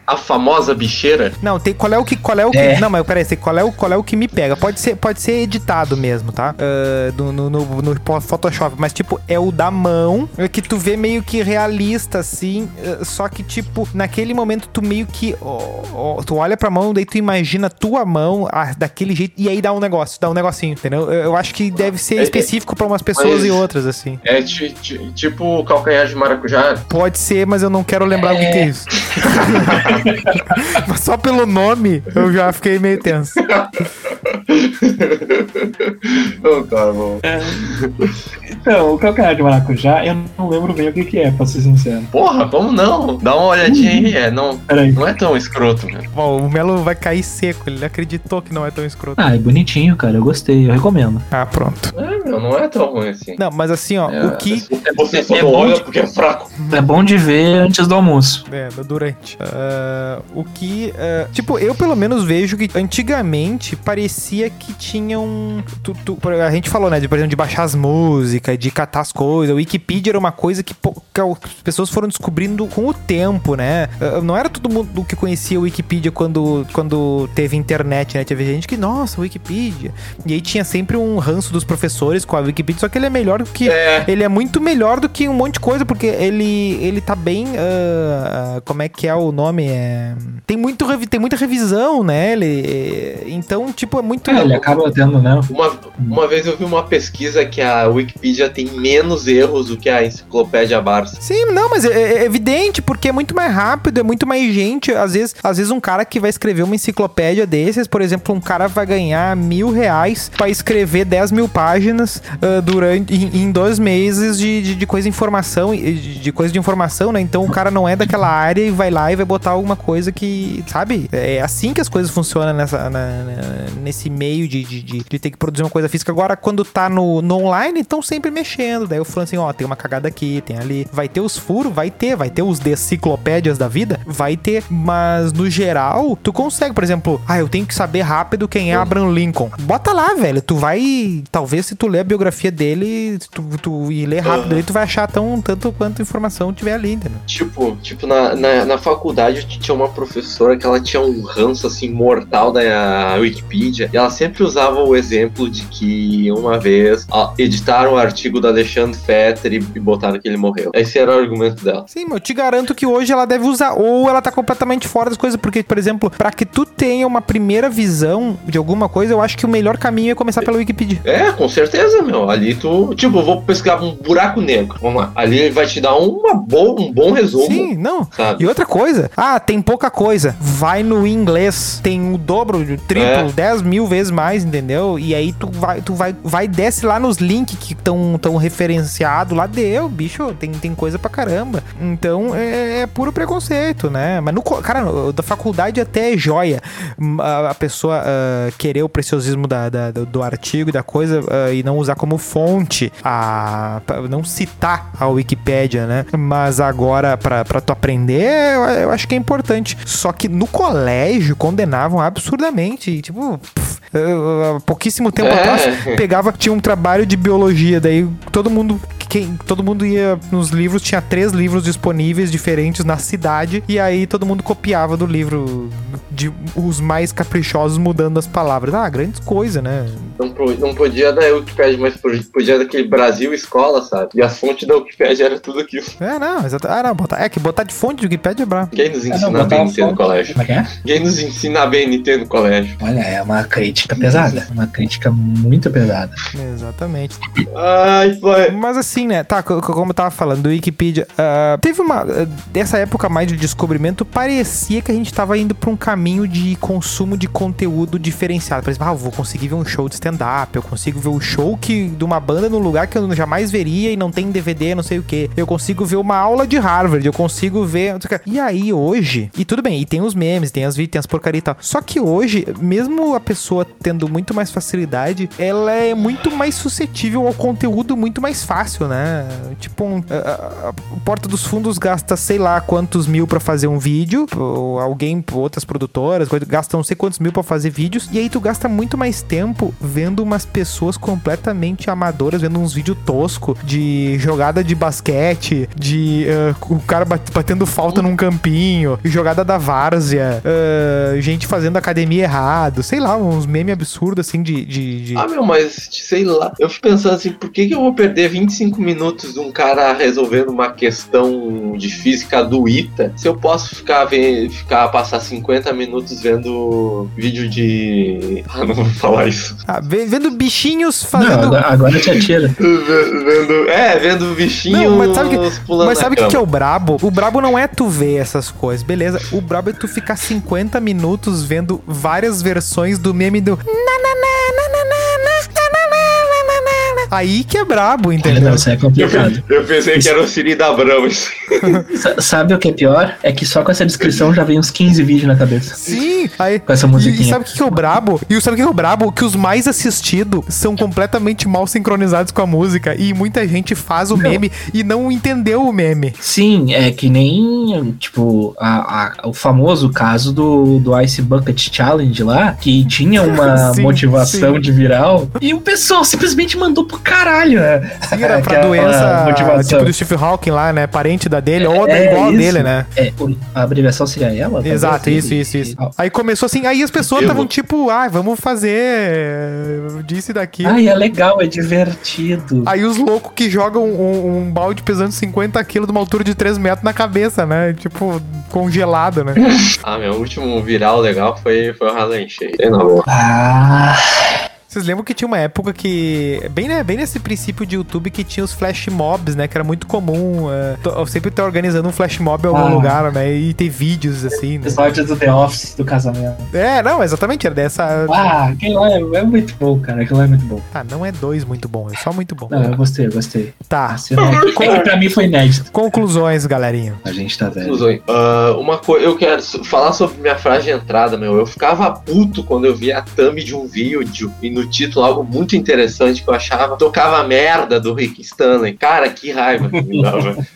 S1: A famosa bicheira.
S3: Não, tem qual é o que qual é o que
S2: É.
S3: não, mas peraí, qual é o qual é o que me pega? Pode ser pode ser editado mesmo, tá? Ah, do- no, no, no Photoshop, mas tipo é o da mão é que tu vê meio que realista assim, ah, só que tipo naquele momento tu meio que ó, ó, tu olha pra mão daí tu imagina a tua mão ah, daquele jeito e aí dá um negócio, dá um negocinho, entendeu? Eu, eu acho que deve ser
S1: É, é,
S3: específico pra umas pessoas e outras assim.
S1: É ti- ti- tipo calcanhar de maracujá.
S3: Pode ser, mas eu não quero lembrar o que, que é isso. mas só pelo nome eu já fiquei meio tenso.
S1: Ô, tá bom.
S6: Então, o calcanhar de maracujá, eu não lembro bem o que, que é, pra ser sincero.
S1: Porra, como não? Dá uma olhadinha aí. É, não,
S6: Peraí.
S1: não é tão escroto, né?
S3: Bom, o Melo vai cair seco, ele acreditou que não é tão escroto.
S2: Ah, é bonitinho, cara. Eu gostei, eu recomendo.
S3: Ah, pronto.
S1: É, meu, não é tão ruim assim.
S3: Não, mas assim, ó,
S1: É,
S3: o que.
S1: Você só
S2: é
S1: não
S2: bom
S1: olha
S2: de-
S1: porque é fraco.
S2: É bom de ver antes do almoço.
S3: É, durante. Ah, o que. ah, tipo, eu pelo menos vejo que antigamente parecia que tinham. tu- tu- a gente falou, né? De, por exemplo, de baixar as músicas, de catar as coisas. O Wikipedia era uma coisa que, que as pessoas foram descobrindo com o tempo, né? Ah, não era todo mundo que conhecia o Wikipedia quando, quando teve internet, né? Teve gente que, nossa, Wikipedia. E aí tinha sempre um ranço dos professores com a Wikipedia, só que ele é melhor do que.
S1: É.
S3: Ele é muito melhor do que um monte de coisa, porque ele, ele tá bem. ah, como é que é o nome? É, tem, muito, tem muita revisão, né? Ele, é, então, tipo, é muito.
S2: É, ele acaba tendo, né?
S1: Uma, uma vez eu vi uma pesquisa que a Wikipedia tem menos erros do que a enciclopédia Barça.
S3: Sim, não, mas é, é evidente, porque é muito mais rápido, é muito mais gente. Às vezes, às vezes um cara que vai escrever uma enciclopédia desses, por exemplo, um cara vai ganhar mil reais pra escrever 10 mil páginas ah, durante em, em dois meses de, de, de coisa de informação, e- de, de coisa de informação, né? Então o cara não é daquela área e vai lá e vai botar alguma coisa que, sabe? É assim que as coisas funcionam nessa, na- na- nesse meio de, de, de, de ter que produzir uma coisa física. Agora, quando tá no, no online, estão sempre mexendo. Daí eu falo assim, ó, tem uma cagada aqui, tem ali. Vai ter os furos? Vai ter. Vai ter os deciclopédias da vida? Vai ter. Mas, no geral, tu consegue, por exemplo, ah, eu tenho que saber rápido quem é Abraham Lincoln. Bota lá, velho. Tu vai... Talvez se tu ler a biografia dele tu, tu, e ler rápido
S1: Aham.
S3: ali, tu vai achar tão, tanto quanto informação tiver ali, entendeu?
S1: Tipo, tipo na, na, na faculdade tinha uma professora que ela tinha um ranço assim mortal da Wikipedia e ela sempre usava o exemplo de que uma vez ó, editaram o artigo do Alexandre Fetter e, botaram que ele morreu. Esse era o argumento dela.
S3: Sim, mas eu te garanto que hoje ela deve usar, ou ela tá completamente fora das coisas, porque, por exemplo, pra que tu tenha uma primeira visão de alguma coisa, eu acho que o melhor caminho é começar pela Wikipedia.
S1: É, com certeza, meu. Ali tu. Tipo, eu vou pesquisar um buraco negro. Vamos lá. Ali ele vai te dar uma boa, um bom resumo.
S3: Sim, não.
S1: Sabe?
S3: E outra coisa, ah, tem pouca coisa. Vai no inglês, tem o dobro, o triplo,
S1: É.
S3: 10 mil vezes mais, entendeu? E aí tu vai, tu vai, vai desce lá nos links que estão tão referenciados lá, deu, bicho, tem, tem coisa pra caramba. Então é, é puro preconceito, né? Mas no, cara, da faculdade até é joia a, a pessoa ah, querer o preciosismo da, da- do, artigo e da coisa ah, e não usar como fonte, a, não citar a Wikipédia, né? Mas agora, pra, pra tu aprender, eu, eu acho que é importante. Só que no colégio condenavam absurdamente. Tipo, pff, há pouquíssimo tempo
S1: É.
S3: atrás, pegava, tinha um trabalho de biologia, daí todo mundo quem, todo mundo ia nos livros, tinha três livros disponíveis diferentes na cidade, e aí todo mundo copiava do livro de os mais caprichosos mudando as palavras. Ah, grandes coisa, né?
S1: Não, não podia da Wikipedia, mas po- podia daquele Brasil Escola, sabe? E a fonte da Wikipedia era tudo aquilo.
S3: É, não, exato. Ah, não, botar, é que botar de fonte de Wikipedia é brabo.
S1: Ninguém nos
S6: Ah, não,
S1: ensina a BNT no colégio.
S2: Como é que é?
S1: Ninguém nos ensina a BNT no colégio.
S2: Olha, é uma crítica pesada. Uma crítica muito pesada.
S3: Exatamente.
S1: Ai, foi.
S3: Mas assim, né? Tá, co- co- como eu tava falando, do Wikipedia. ah, teve uma. ah, dessa época mais de descobrimento, parecia que a gente tava indo pra um caminho de consumo de conteúdo diferenciado. Por exemplo, ah, vou conseguir ver um show de stand-up, eu consigo ver o show que, de uma banda num lugar que eu jamais veria e não tem DVD, não sei o que. Eu consigo ver uma aula de Harvard, eu consigo ver. quê. E aí, hoje. E tudo bem, e tem os memes, tem as vídeos, tem as porcaria e tal. Só que hoje, mesmo a pessoa tendo muito mais facilidade, ela é muito mais suscetível ao conteúdo muito mais fácil, né? Tipo, um, a, a- Porta dos Fundos gasta sei lá quantos mil pra fazer um vídeo, ou alguém, outras produtoras, gastam não sei quantos mil pra fazer vídeos, e aí tu gasta muito mais tempo vendo umas pessoas completamente amadoras, vendo uns vídeos tosco de jogada de basquete, de ah, o cara bat- batendo falta num campinho, jogada da várzea, ah, gente fazendo academia errado, sei lá, uns memes absurdos assim de- de- de...
S1: Ah, meu, mas sei lá. Eu fico pensando assim, por que, que eu vou perder 25 minutos de um cara resolvendo uma questão de física do ITA se eu posso ficar, ve- ficar passar 50 minutos vendo vídeo de. Ah, não vou falar isso.
S3: Ah, ve- vendo bichinhos
S2: Não,
S3: fazendo.
S2: agora, agora te atira.
S1: Ve- Vendo. É, vendo bichinhos
S3: Não, mas sabe que-
S1: pulando
S3: Mas
S1: na
S3: sabe o que, que é o brabo? O brabo não é tu ver essas coisas, beleza? O brabo é tu ficar 50 minutos vendo várias versões do meme do. Aí que é brabo, entendeu?
S2: Não, isso é
S1: Eu,
S2: complicado.
S1: eu pensei que era o Siri da Brahms.
S2: Sa- Sabe o que é pior? É que só com essa descrição já vem uns 15 vídeos na cabeça.
S3: Sim, aí.
S2: Com essa
S3: E, e
S2: musiquinha.
S3: sabe o que, que é o brabo? E sabe o que é o brabo? Que os mais assistidos são completamente mal sincronizados com a música. E muita gente faz o meme e não entendeu o meme.
S2: Sim, é que nem, tipo, a- a- o famoso caso do, do Ice Bucket Challenge lá, que tinha uma
S3: Sim,
S2: motivação
S3: sim.
S2: de viral, e o pessoal simplesmente mandou pro caralho, né?
S3: Sim, era pra
S2: Aquela
S3: doença
S2: motivação.
S3: tipo do Steve Hawking lá, né? Parente da dele, ou da
S2: É,
S3: igual a
S2: isso.
S3: dele, né?
S2: É, a abreviação seria ela?
S3: Exato, isso,
S2: E-
S3: isso, isso.
S2: e-
S3: Aí começou assim, aí as pessoas estavam tipo, ah, vamos fazer disso e daqui.
S2: Ai, é legal, é divertido.
S3: Aí os loucos que jogam um, um balde pesando 50 quilos de uma altura de 3 metros na cabeça, né? Tipo, congelado, né?
S1: Ah, meu último viral legal foi, foi o Harlem Shake.
S2: Ah,
S3: Vocês lembram que tinha uma época que. Bem, né, bem nesse princípio de YouTube que tinha os flash mobs, né? Que era muito comum. é, to- eu sempre estar organizando um flash mob em algum
S6: Ah.
S3: lugar, né? E ter vídeos assim, né?
S6: Episódio do The Office do casamento.
S3: É, não, exatamente, era dessa.
S6: Ah, aquilo lá é, é muito bom, cara. Aquilo lá é muito bom.
S3: Tá, não é dois muito bom, é só muito bom.
S6: Não, eu gostei, eu gostei.
S3: Tá.
S6: A cena é que, é pra mim foi inédito.
S3: Conclusões, galerinha.
S2: a gente tá velho.
S1: Conclusões. Ah, uma coisa, eu quero falar sobre minha frase de entrada, meu. Eu ficava puto quando eu via a thumb de um vídeo e no título algo muito interessante que eu achava. Tocava a merda do Rick Stanley. Cara, que raiva que me dava.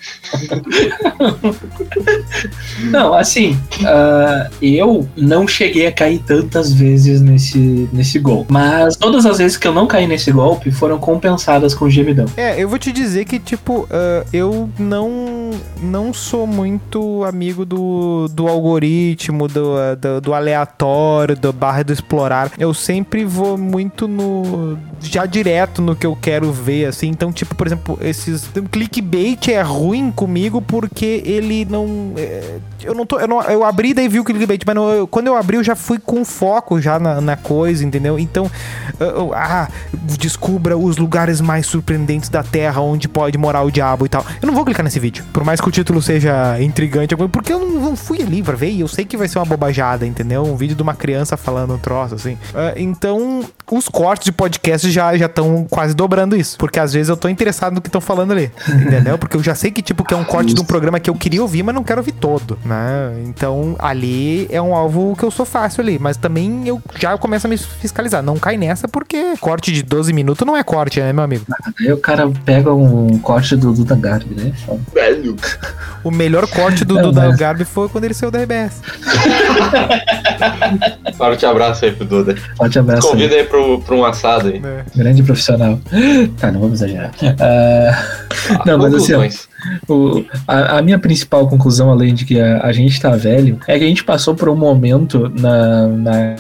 S6: Não, assim, ah, eu não cheguei a cair tantas vezes nesse, nesse gol. Mas todas as vezes que eu não caí nesse golpe foram compensadas com gemidão.
S3: É, eu vou te dizer que, tipo, ah, eu não, não sou muito amigo do, do algoritmo, do, ah, do, do aleatório, do barra do explorar. Eu sempre vou muito no. já direto no que eu quero ver, assim. Então, tipo, por exemplo, esses. Clickbait é ruim comigo porque ele não. é, eu não tô. Eu, não, eu abri daí vi o clickbait, mas não- eu- quando eu abri eu já fui com foco já na, na coisa, entendeu? Então, eu- ah, descubra os lugares mais surpreendentes da Terra onde pode morar o diabo e tal. Eu não vou clicar nesse vídeo, por mais que o título seja intrigante, porque eu não, não fui ali pra ver e eu sei que vai ser uma bobajada, entendeu? Um vídeo de uma criança falando um troço assim. Ah, então, os cortes de podcast já já estão quase dobrando isso, porque às vezes eu tô interessado no que estão falando ali, entendeu? Porque eu já sei que tipo que é um corte de um programa que eu queria ouvir, mas não quero ouvir todo, né? Então, ali é um alvo que eu sou fácil ali, mas também eu já começo a me fiscalizar. Não cai nessa porque corte de 12 minutos não é corte, né, meu amigo?
S2: Aí o cara pega um corte do Duda Garbi, né?
S1: Velho.
S3: O melhor corte do
S2: Não,
S3: Duda
S2: mas-
S3: Garbi foi quando ele saiu da RBS.
S1: Forte abraço aí pro Duda.
S2: Forte abraço. aí.
S1: Convida aí pro, pro um assado aí.
S3: né?
S2: Grande profissional. Tá, não vamos exagerar. Ah, Não, mas assim. O- a, a minha principal conclusão, além de que a, a gente tá velho, é que a gente passou por um momento na, na-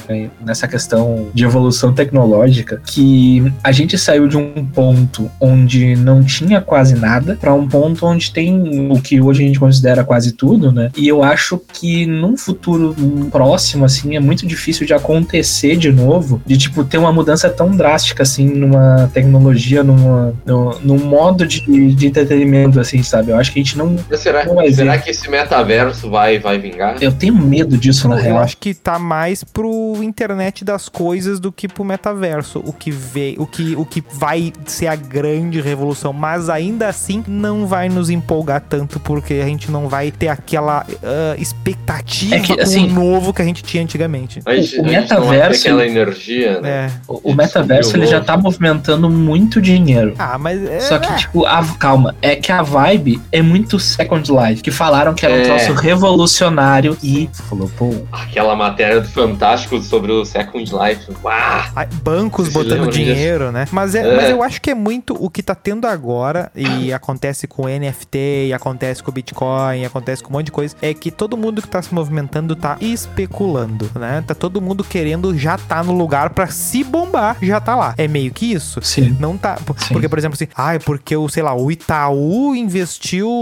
S2: nessa questão de evolução tecnológica que a gente saiu de um ponto onde não tinha quase nada para um ponto onde tem o que hoje a gente considera quase tudo, né? E eu acho que num futuro próximo, assim, é muito difícil de acontecer de novo, de tipo ter uma mudança tão drástica assim numa tecnologia, numa, no, num modo de, de entretenimento, assim, sabe? Eu acho que a gente não.
S1: Será,
S2: Não vai
S1: será que esse metaverso vai, vai vingar?
S2: Eu tenho medo disso, na
S3: Eu
S2: real.
S3: acho que tá mais pro internet das coisas do que pro metaverso. O que vê, o que, o que vai ser a grande revolução, mas ainda assim não vai nos empolgar tanto porque a gente não vai ter aquela ah, expectativa
S2: É que,
S3: com
S2: assim,
S3: o novo que a gente tinha antigamente.
S1: A gente,
S2: o
S1: a
S2: metaverso-
S1: aquela energia, né?
S3: É.
S2: O, o metaverso ele já tá movimentando muito dinheiro.
S3: Ah, mas é,
S2: Só que,
S3: é.
S2: tipo, a, calma, é que a vibe é muito Second Life, que falaram que era um
S1: É.
S2: troço revolucionário e falou, pô,
S1: Aquela matéria do Fantástico sobre o Second Life.
S3: Ai, bancos botando dinheiro, né? Mas, é,
S1: É.
S3: mas eu acho que é muito o que tá tendo agora, e acontece com NFT, e acontece com Bitcoin, e acontece com um monte de coisa, é que todo mundo que tá se movimentando tá especulando, né? Tá todo mundo querendo já tá no lugar pra se bombar, já tá lá. É meio que isso.
S2: sim.
S3: Não tá.
S2: Sim.
S3: Porque, por exemplo, assim, ai, porque o, sei lá, o Itaú investiu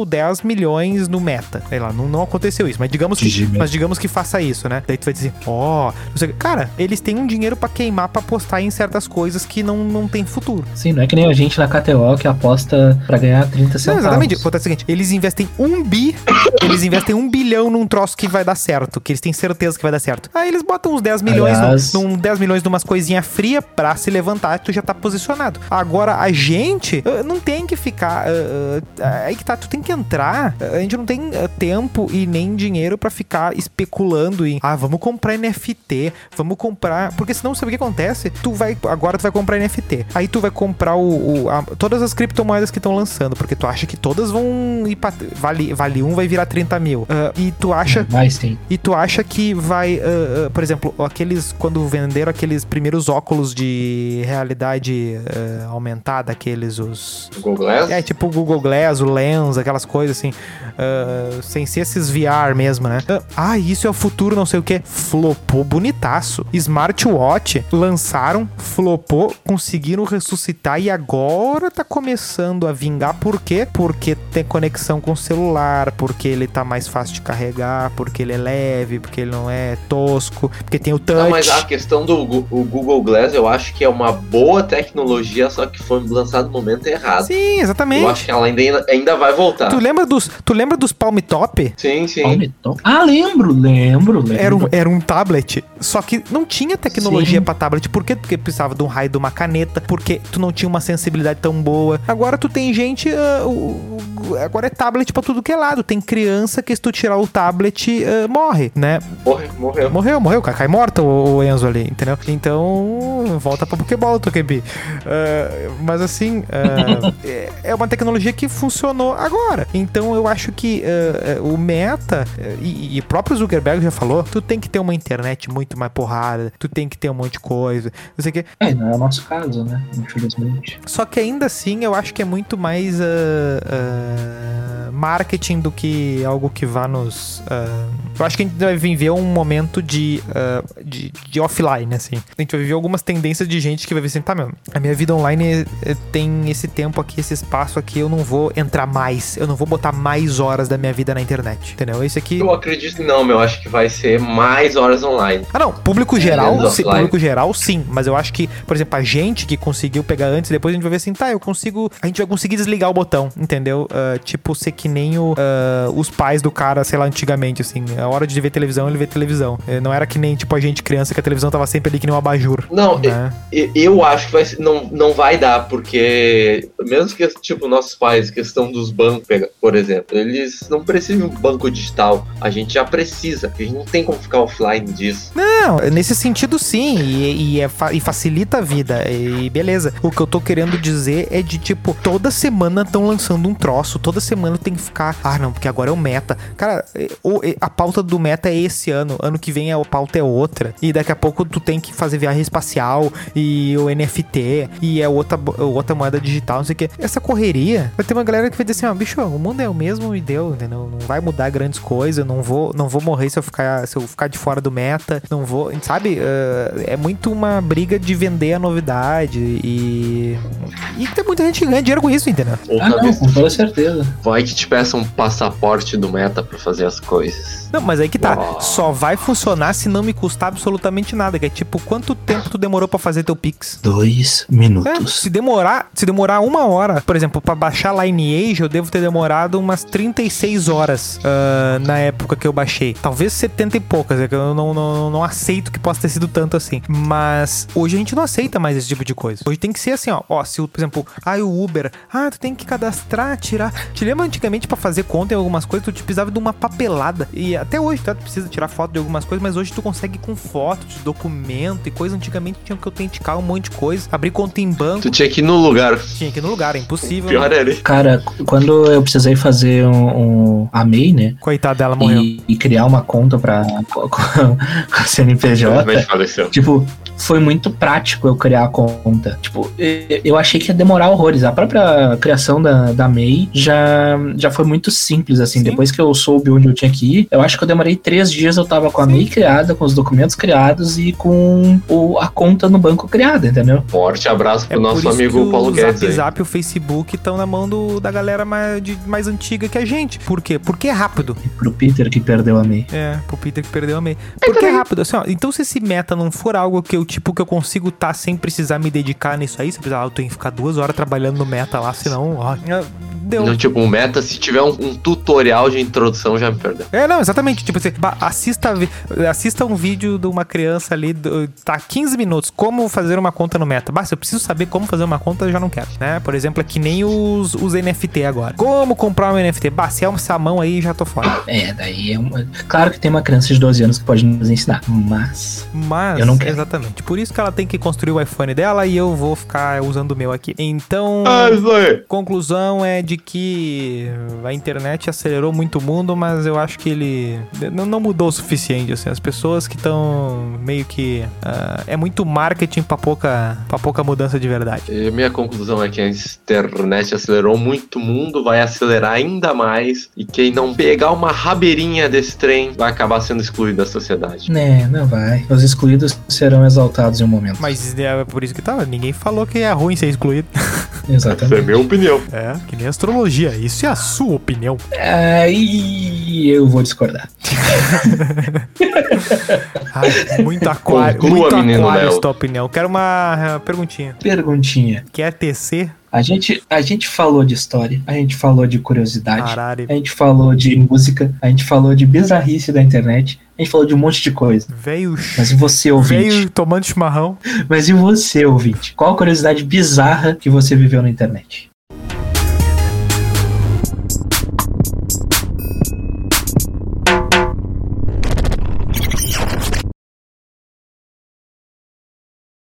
S3: 10 milhões no meta. Sei lá, não, não aconteceu isso, mas digamos que, mas digamos que faça isso, né? Daí tu vai dizer, ó, não sei o quê. cara, eles têm um dinheiro pra queimar pra apostar em certas coisas que não, não tem futuro.
S2: Sim, não é que nem a gente na KTO que aposta pra ganhar 30
S3: Não,
S2: centavos.
S3: exatamente. Acontece o seguinte: eles investem um bi, eles investem um bilhão num troço que vai dar certo, que eles têm certeza que vai dar certo. Aí eles botam uns 10 milhões,
S2: Aliás-
S3: num, num 10 milhões numas coisinhas frias pra se levantar, tu já tá posicionado. Agora, a gente ah, não tem que ficar. ah, ah, aí que tá, tu tem que entrar. A gente não tem ah, tempo e nem dinheiro pra ficar especulando em, ah, vamos comprar NFT, vamos comprar. Porque senão, sabe o que acontece? Tu vai. Agora tu vai comprar NFT. Aí tu vai comprar o, o- a- todas as criptomoedas que estão lançando, porque tu acha que todas vão ir pra. Vale, vale um, vai virar 30 mil. Ah, e tu acha.
S2: Mas sim.
S3: E tu acha que vai, ah, ah, por exemplo, aqueles quando venderam aqueles primeiros óculos de realidade aumentada, aqueles os
S1: Google Glass?
S3: é tipo o Google Glass, o Lens, aquelas coisas assim, ah, sem ser esses VR mesmo, né? Ah, Ah, isso é o futuro, não sei o que. Flopou bonitaço. Smartwatch lançaram, flopou, conseguiram ressuscitar e agora tá começando a vingar. Por quê? Porque tem conexão com o celular, porque ele tá mais fácil de carregar, porque ele é leve, porque ele não é tosco, porque tem o touch.
S1: Não, mas a questão do Google Glass eu acho que é uma boa tecnologia, só que foi lançado no momento errado.
S3: Sim,
S1: Eu
S3: exatamente.
S1: acho que ela ainda, ainda vai voltar.
S3: Tu lembra dos, tu lembra dos Palm Top?
S1: Sim, sim.
S2: Palmetop. Ah, lembro, lembro, lembro.
S3: Era um, era um tablet, só que não tinha tecnologia pra tablet. Por quê? Porque precisava de um raio de uma caneta, porque tu não tinha uma sensibilidade tão boa. Agora tu tem gente. o- o- agora é tablet pra tudo que é lado. Tem criança que se tu tirar o tablet, ah, morre, né?
S1: Morre- morreu.
S3: Morreu, morreu, cai, cai morto o, o Enzo ali, entendeu? Então, volta pra Pokébola, Tokebi. Ah, mas assim, é- é uma tecnologia que funcionou agora. Então eu acho que ah, o Meta, ah, e, e o próprio Zuckerberg já falou, tu tem que ter uma internet muito mais porrada, tu tem que ter um monte de coisa, não sei o quê.
S2: É, não é o nosso caso, né? Infelizmente.
S3: Só que ainda assim eu acho que é muito mais marketing do que algo que vá nos. eu acho que a gente vai viver um momento de, de, de offline, assim. A gente vai viver algumas tendências de gente que vai ver assim, tá, meu, a minha vida online tem esse tempo aqui, esse espaço aqui, eu não vou entrar mais, eu não vou botar mais horas da minha vida na internet, entendeu? Esse aqui.
S1: Eu acredito que não, meu. Acho que vai ser mais horas online.
S3: Ah, não, público geral, sim, público geral, sim. Mas eu acho que, por exemplo, a gente que conseguiu pegar antes, depois a gente vai ver assim, tá, eu consigo. A gente vai conseguir desligar o botão, entendeu? Ah, tipo, ser que nem o, ah, os pais do cara, sei lá, antigamente, assim. A hora de ver televisão, ele vê televisão. Eh, Não era que nem, tipo, a gente criança, que a televisão tava sempre ali que nem um abajur.
S1: Não,
S3: né?
S1: E- Eu acho que vai ser- não, não vai dar, porque mesmo que, tipo, nossos pais, questão dos bancos, por exemplo, eles não precisam de um banco digital. A gente já precisa. A gente não tem como ficar offline disso.
S3: Não, nesse sentido sim, e, e é e facilita a vida, e beleza. O que eu tô querendo dizer é de tipo, toda semana estão lançando um troço, toda semana tem que ficar, ah, não, porque agora é o meta. Cara, é, é, a pauta do meta é esse ano, ano que vem a pauta é outra. E daqui a pouco tu tem que fazer viagem espacial e o NFT e é outra, outra moeda digital, não sei o que. Essa correria, vai ter uma galera que vai dizer assim, ó, bicho, o mundo é o mesmo e deu, entendeu? Não vai mudar grandes coisas, eu não vou, não vou morrer se eu ficar, se eu ficar de fora do meta, não vou, sabe? Eh, é muito uma briga de vender a novidade e e tem muita gente que ganha dinheiro com isso, entendeu?
S2: Ah, não, com toda certeza.
S1: vai que te peça um passaporte do meta pra fazer as coisas.
S3: Não, mas aí que tá.
S1: Uau.
S3: Só vai funcionar se não me custar absolutamente nada. Que é tipo, quanto tempo tu demorou pra fazer teu Pix?
S2: Dois
S3: É,
S2: minutos.
S3: se demorar, se demorar uma hora, por exemplo, pra baixar Lineage, eu devo ter demorado umas 36 horas ah, na época que eu baixei. Talvez 70 e poucas, é que eu não, não, não aceito que possa ter sido tanto assim. Mas hoje a gente não aceita mais esse tipo de coisa. Hoje tem que ser assim, ó. Ó, se, o- por exemplo, ah, o Uber, ah, tu tem que cadastrar, tirar. Te lembra antigamente pra fazer conta em algumas coisas, tu te precisava de uma papelada. E até hoje, tá? Tu precisa tirar foto de algumas coisas, mas hoje tu consegue com foto, de documento e coisa. Antigamente tinha que autenticar um monte de coisa, abrir conta em banco.
S1: Tu tinha que ir no lugar.
S3: Tinha que ir no lugar, é impossível.
S1: Pior
S3: né?
S1: ali.
S2: Cara, quando eu precisei fazer um, um a MEI, né?
S3: Coitada dela, morreu.
S2: E, e criar uma conta pra, com, com a CNPJ. Tipo, foi muito prático eu criar a conta. Tipo, eu achei que ia demorar horrores. A própria criação da, da MEI já, já foi muito simples, assim.
S3: Sim.
S2: Depois que eu soube onde eu tinha que ir, eu acho que eu demorei três dias. Eu tava com a MEI criada, com os documentos criados e com o, a conta no banco criada, entendeu?
S1: Forte abraço pro
S3: É
S1: nosso
S3: por isso
S1: amigo
S3: que
S1: Paulo
S3: o
S1: Guedes
S3: Zap
S1: aí.
S3: Zap e o Facebook estão na mão do- da galera mais, de- mais antiga que a gente. Por quê? Porque é rápido.
S2: E pro Peter que perdeu a MEI.
S3: É, pro Peter que perdeu a meia. Porque é rápido, assim, ó. Então, se esse meta não for algo que eu, tipo, que eu consigo estar sem precisar me dedicar nisso aí, você precisa, ah, eu tenho que ficar duas horas trabalhando no meta lá, senão, ó. Deu.
S1: Não, tipo, um meta, se tiver um, um tutorial de introdução, já me perdeu.
S3: É, não, exatamente. Tipo, você assista, assista um vídeo de uma criança ali, do- tá 15 minutos, como fazer uma conta no Meta. Basta, eu preciso saber como fazer uma conta, eu já não quero, né? Por exemplo, é que nem os, os NFT agora. Como comprar um NFT? Bah, se é essa mão aí, já tô fora.
S2: É, daí é uma... Claro que tem uma criança de 12 anos que pode nos ensinar, mas...
S3: Mas,
S2: Eu não quero.
S3: exatamente. Por isso que ela tem que construir o iPhone dela e eu vou ficar usando o meu aqui. Então,
S1: Ah, isso aí.
S3: conclusão é de que a internet acelerou muito o mundo, mas eu acho que ele não, não mudou o suficiente. Assim, as pessoas que estão meio que. ah, é muito marketing pra pouca, pra pouca mudança de verdade.
S1: E minha conclusão é que a internet acelerou muito o mundo, vai acelerar ainda mais. E quem não pegar uma rabeirinha desse trem vai acabar sendo excluído da sociedade.
S2: Né, não vai. Os excluídos serão exaltados em um momento.
S3: Mas é por isso que tá. Ninguém falou que é ruim ser excluído.
S1: Essa é a
S2: Exatamente.
S1: minha opinião.
S3: É, que nem astrologia. Isso é a sua opinião.
S2: Aí eu vou discordar.
S3: Ai, muito aquário.
S1: Conclua,
S3: muito
S1: menino
S3: aquário
S1: Léo.
S3: tua opinião. Quero uma ah, perguntinha.
S2: Perguntinha.
S3: Quer tecer?
S2: A gente, a gente falou de história, a gente falou de curiosidade,
S3: Arari.
S2: a gente falou de música, a gente falou de bizarrice da internet, a gente falou de um monte de coisa.
S3: Veio.
S2: Mas e você, ouvinte?
S3: Veio tomando chimarrão.
S2: Mas e você, ouvinte? Qual a curiosidade bizarra que você viveu na internet?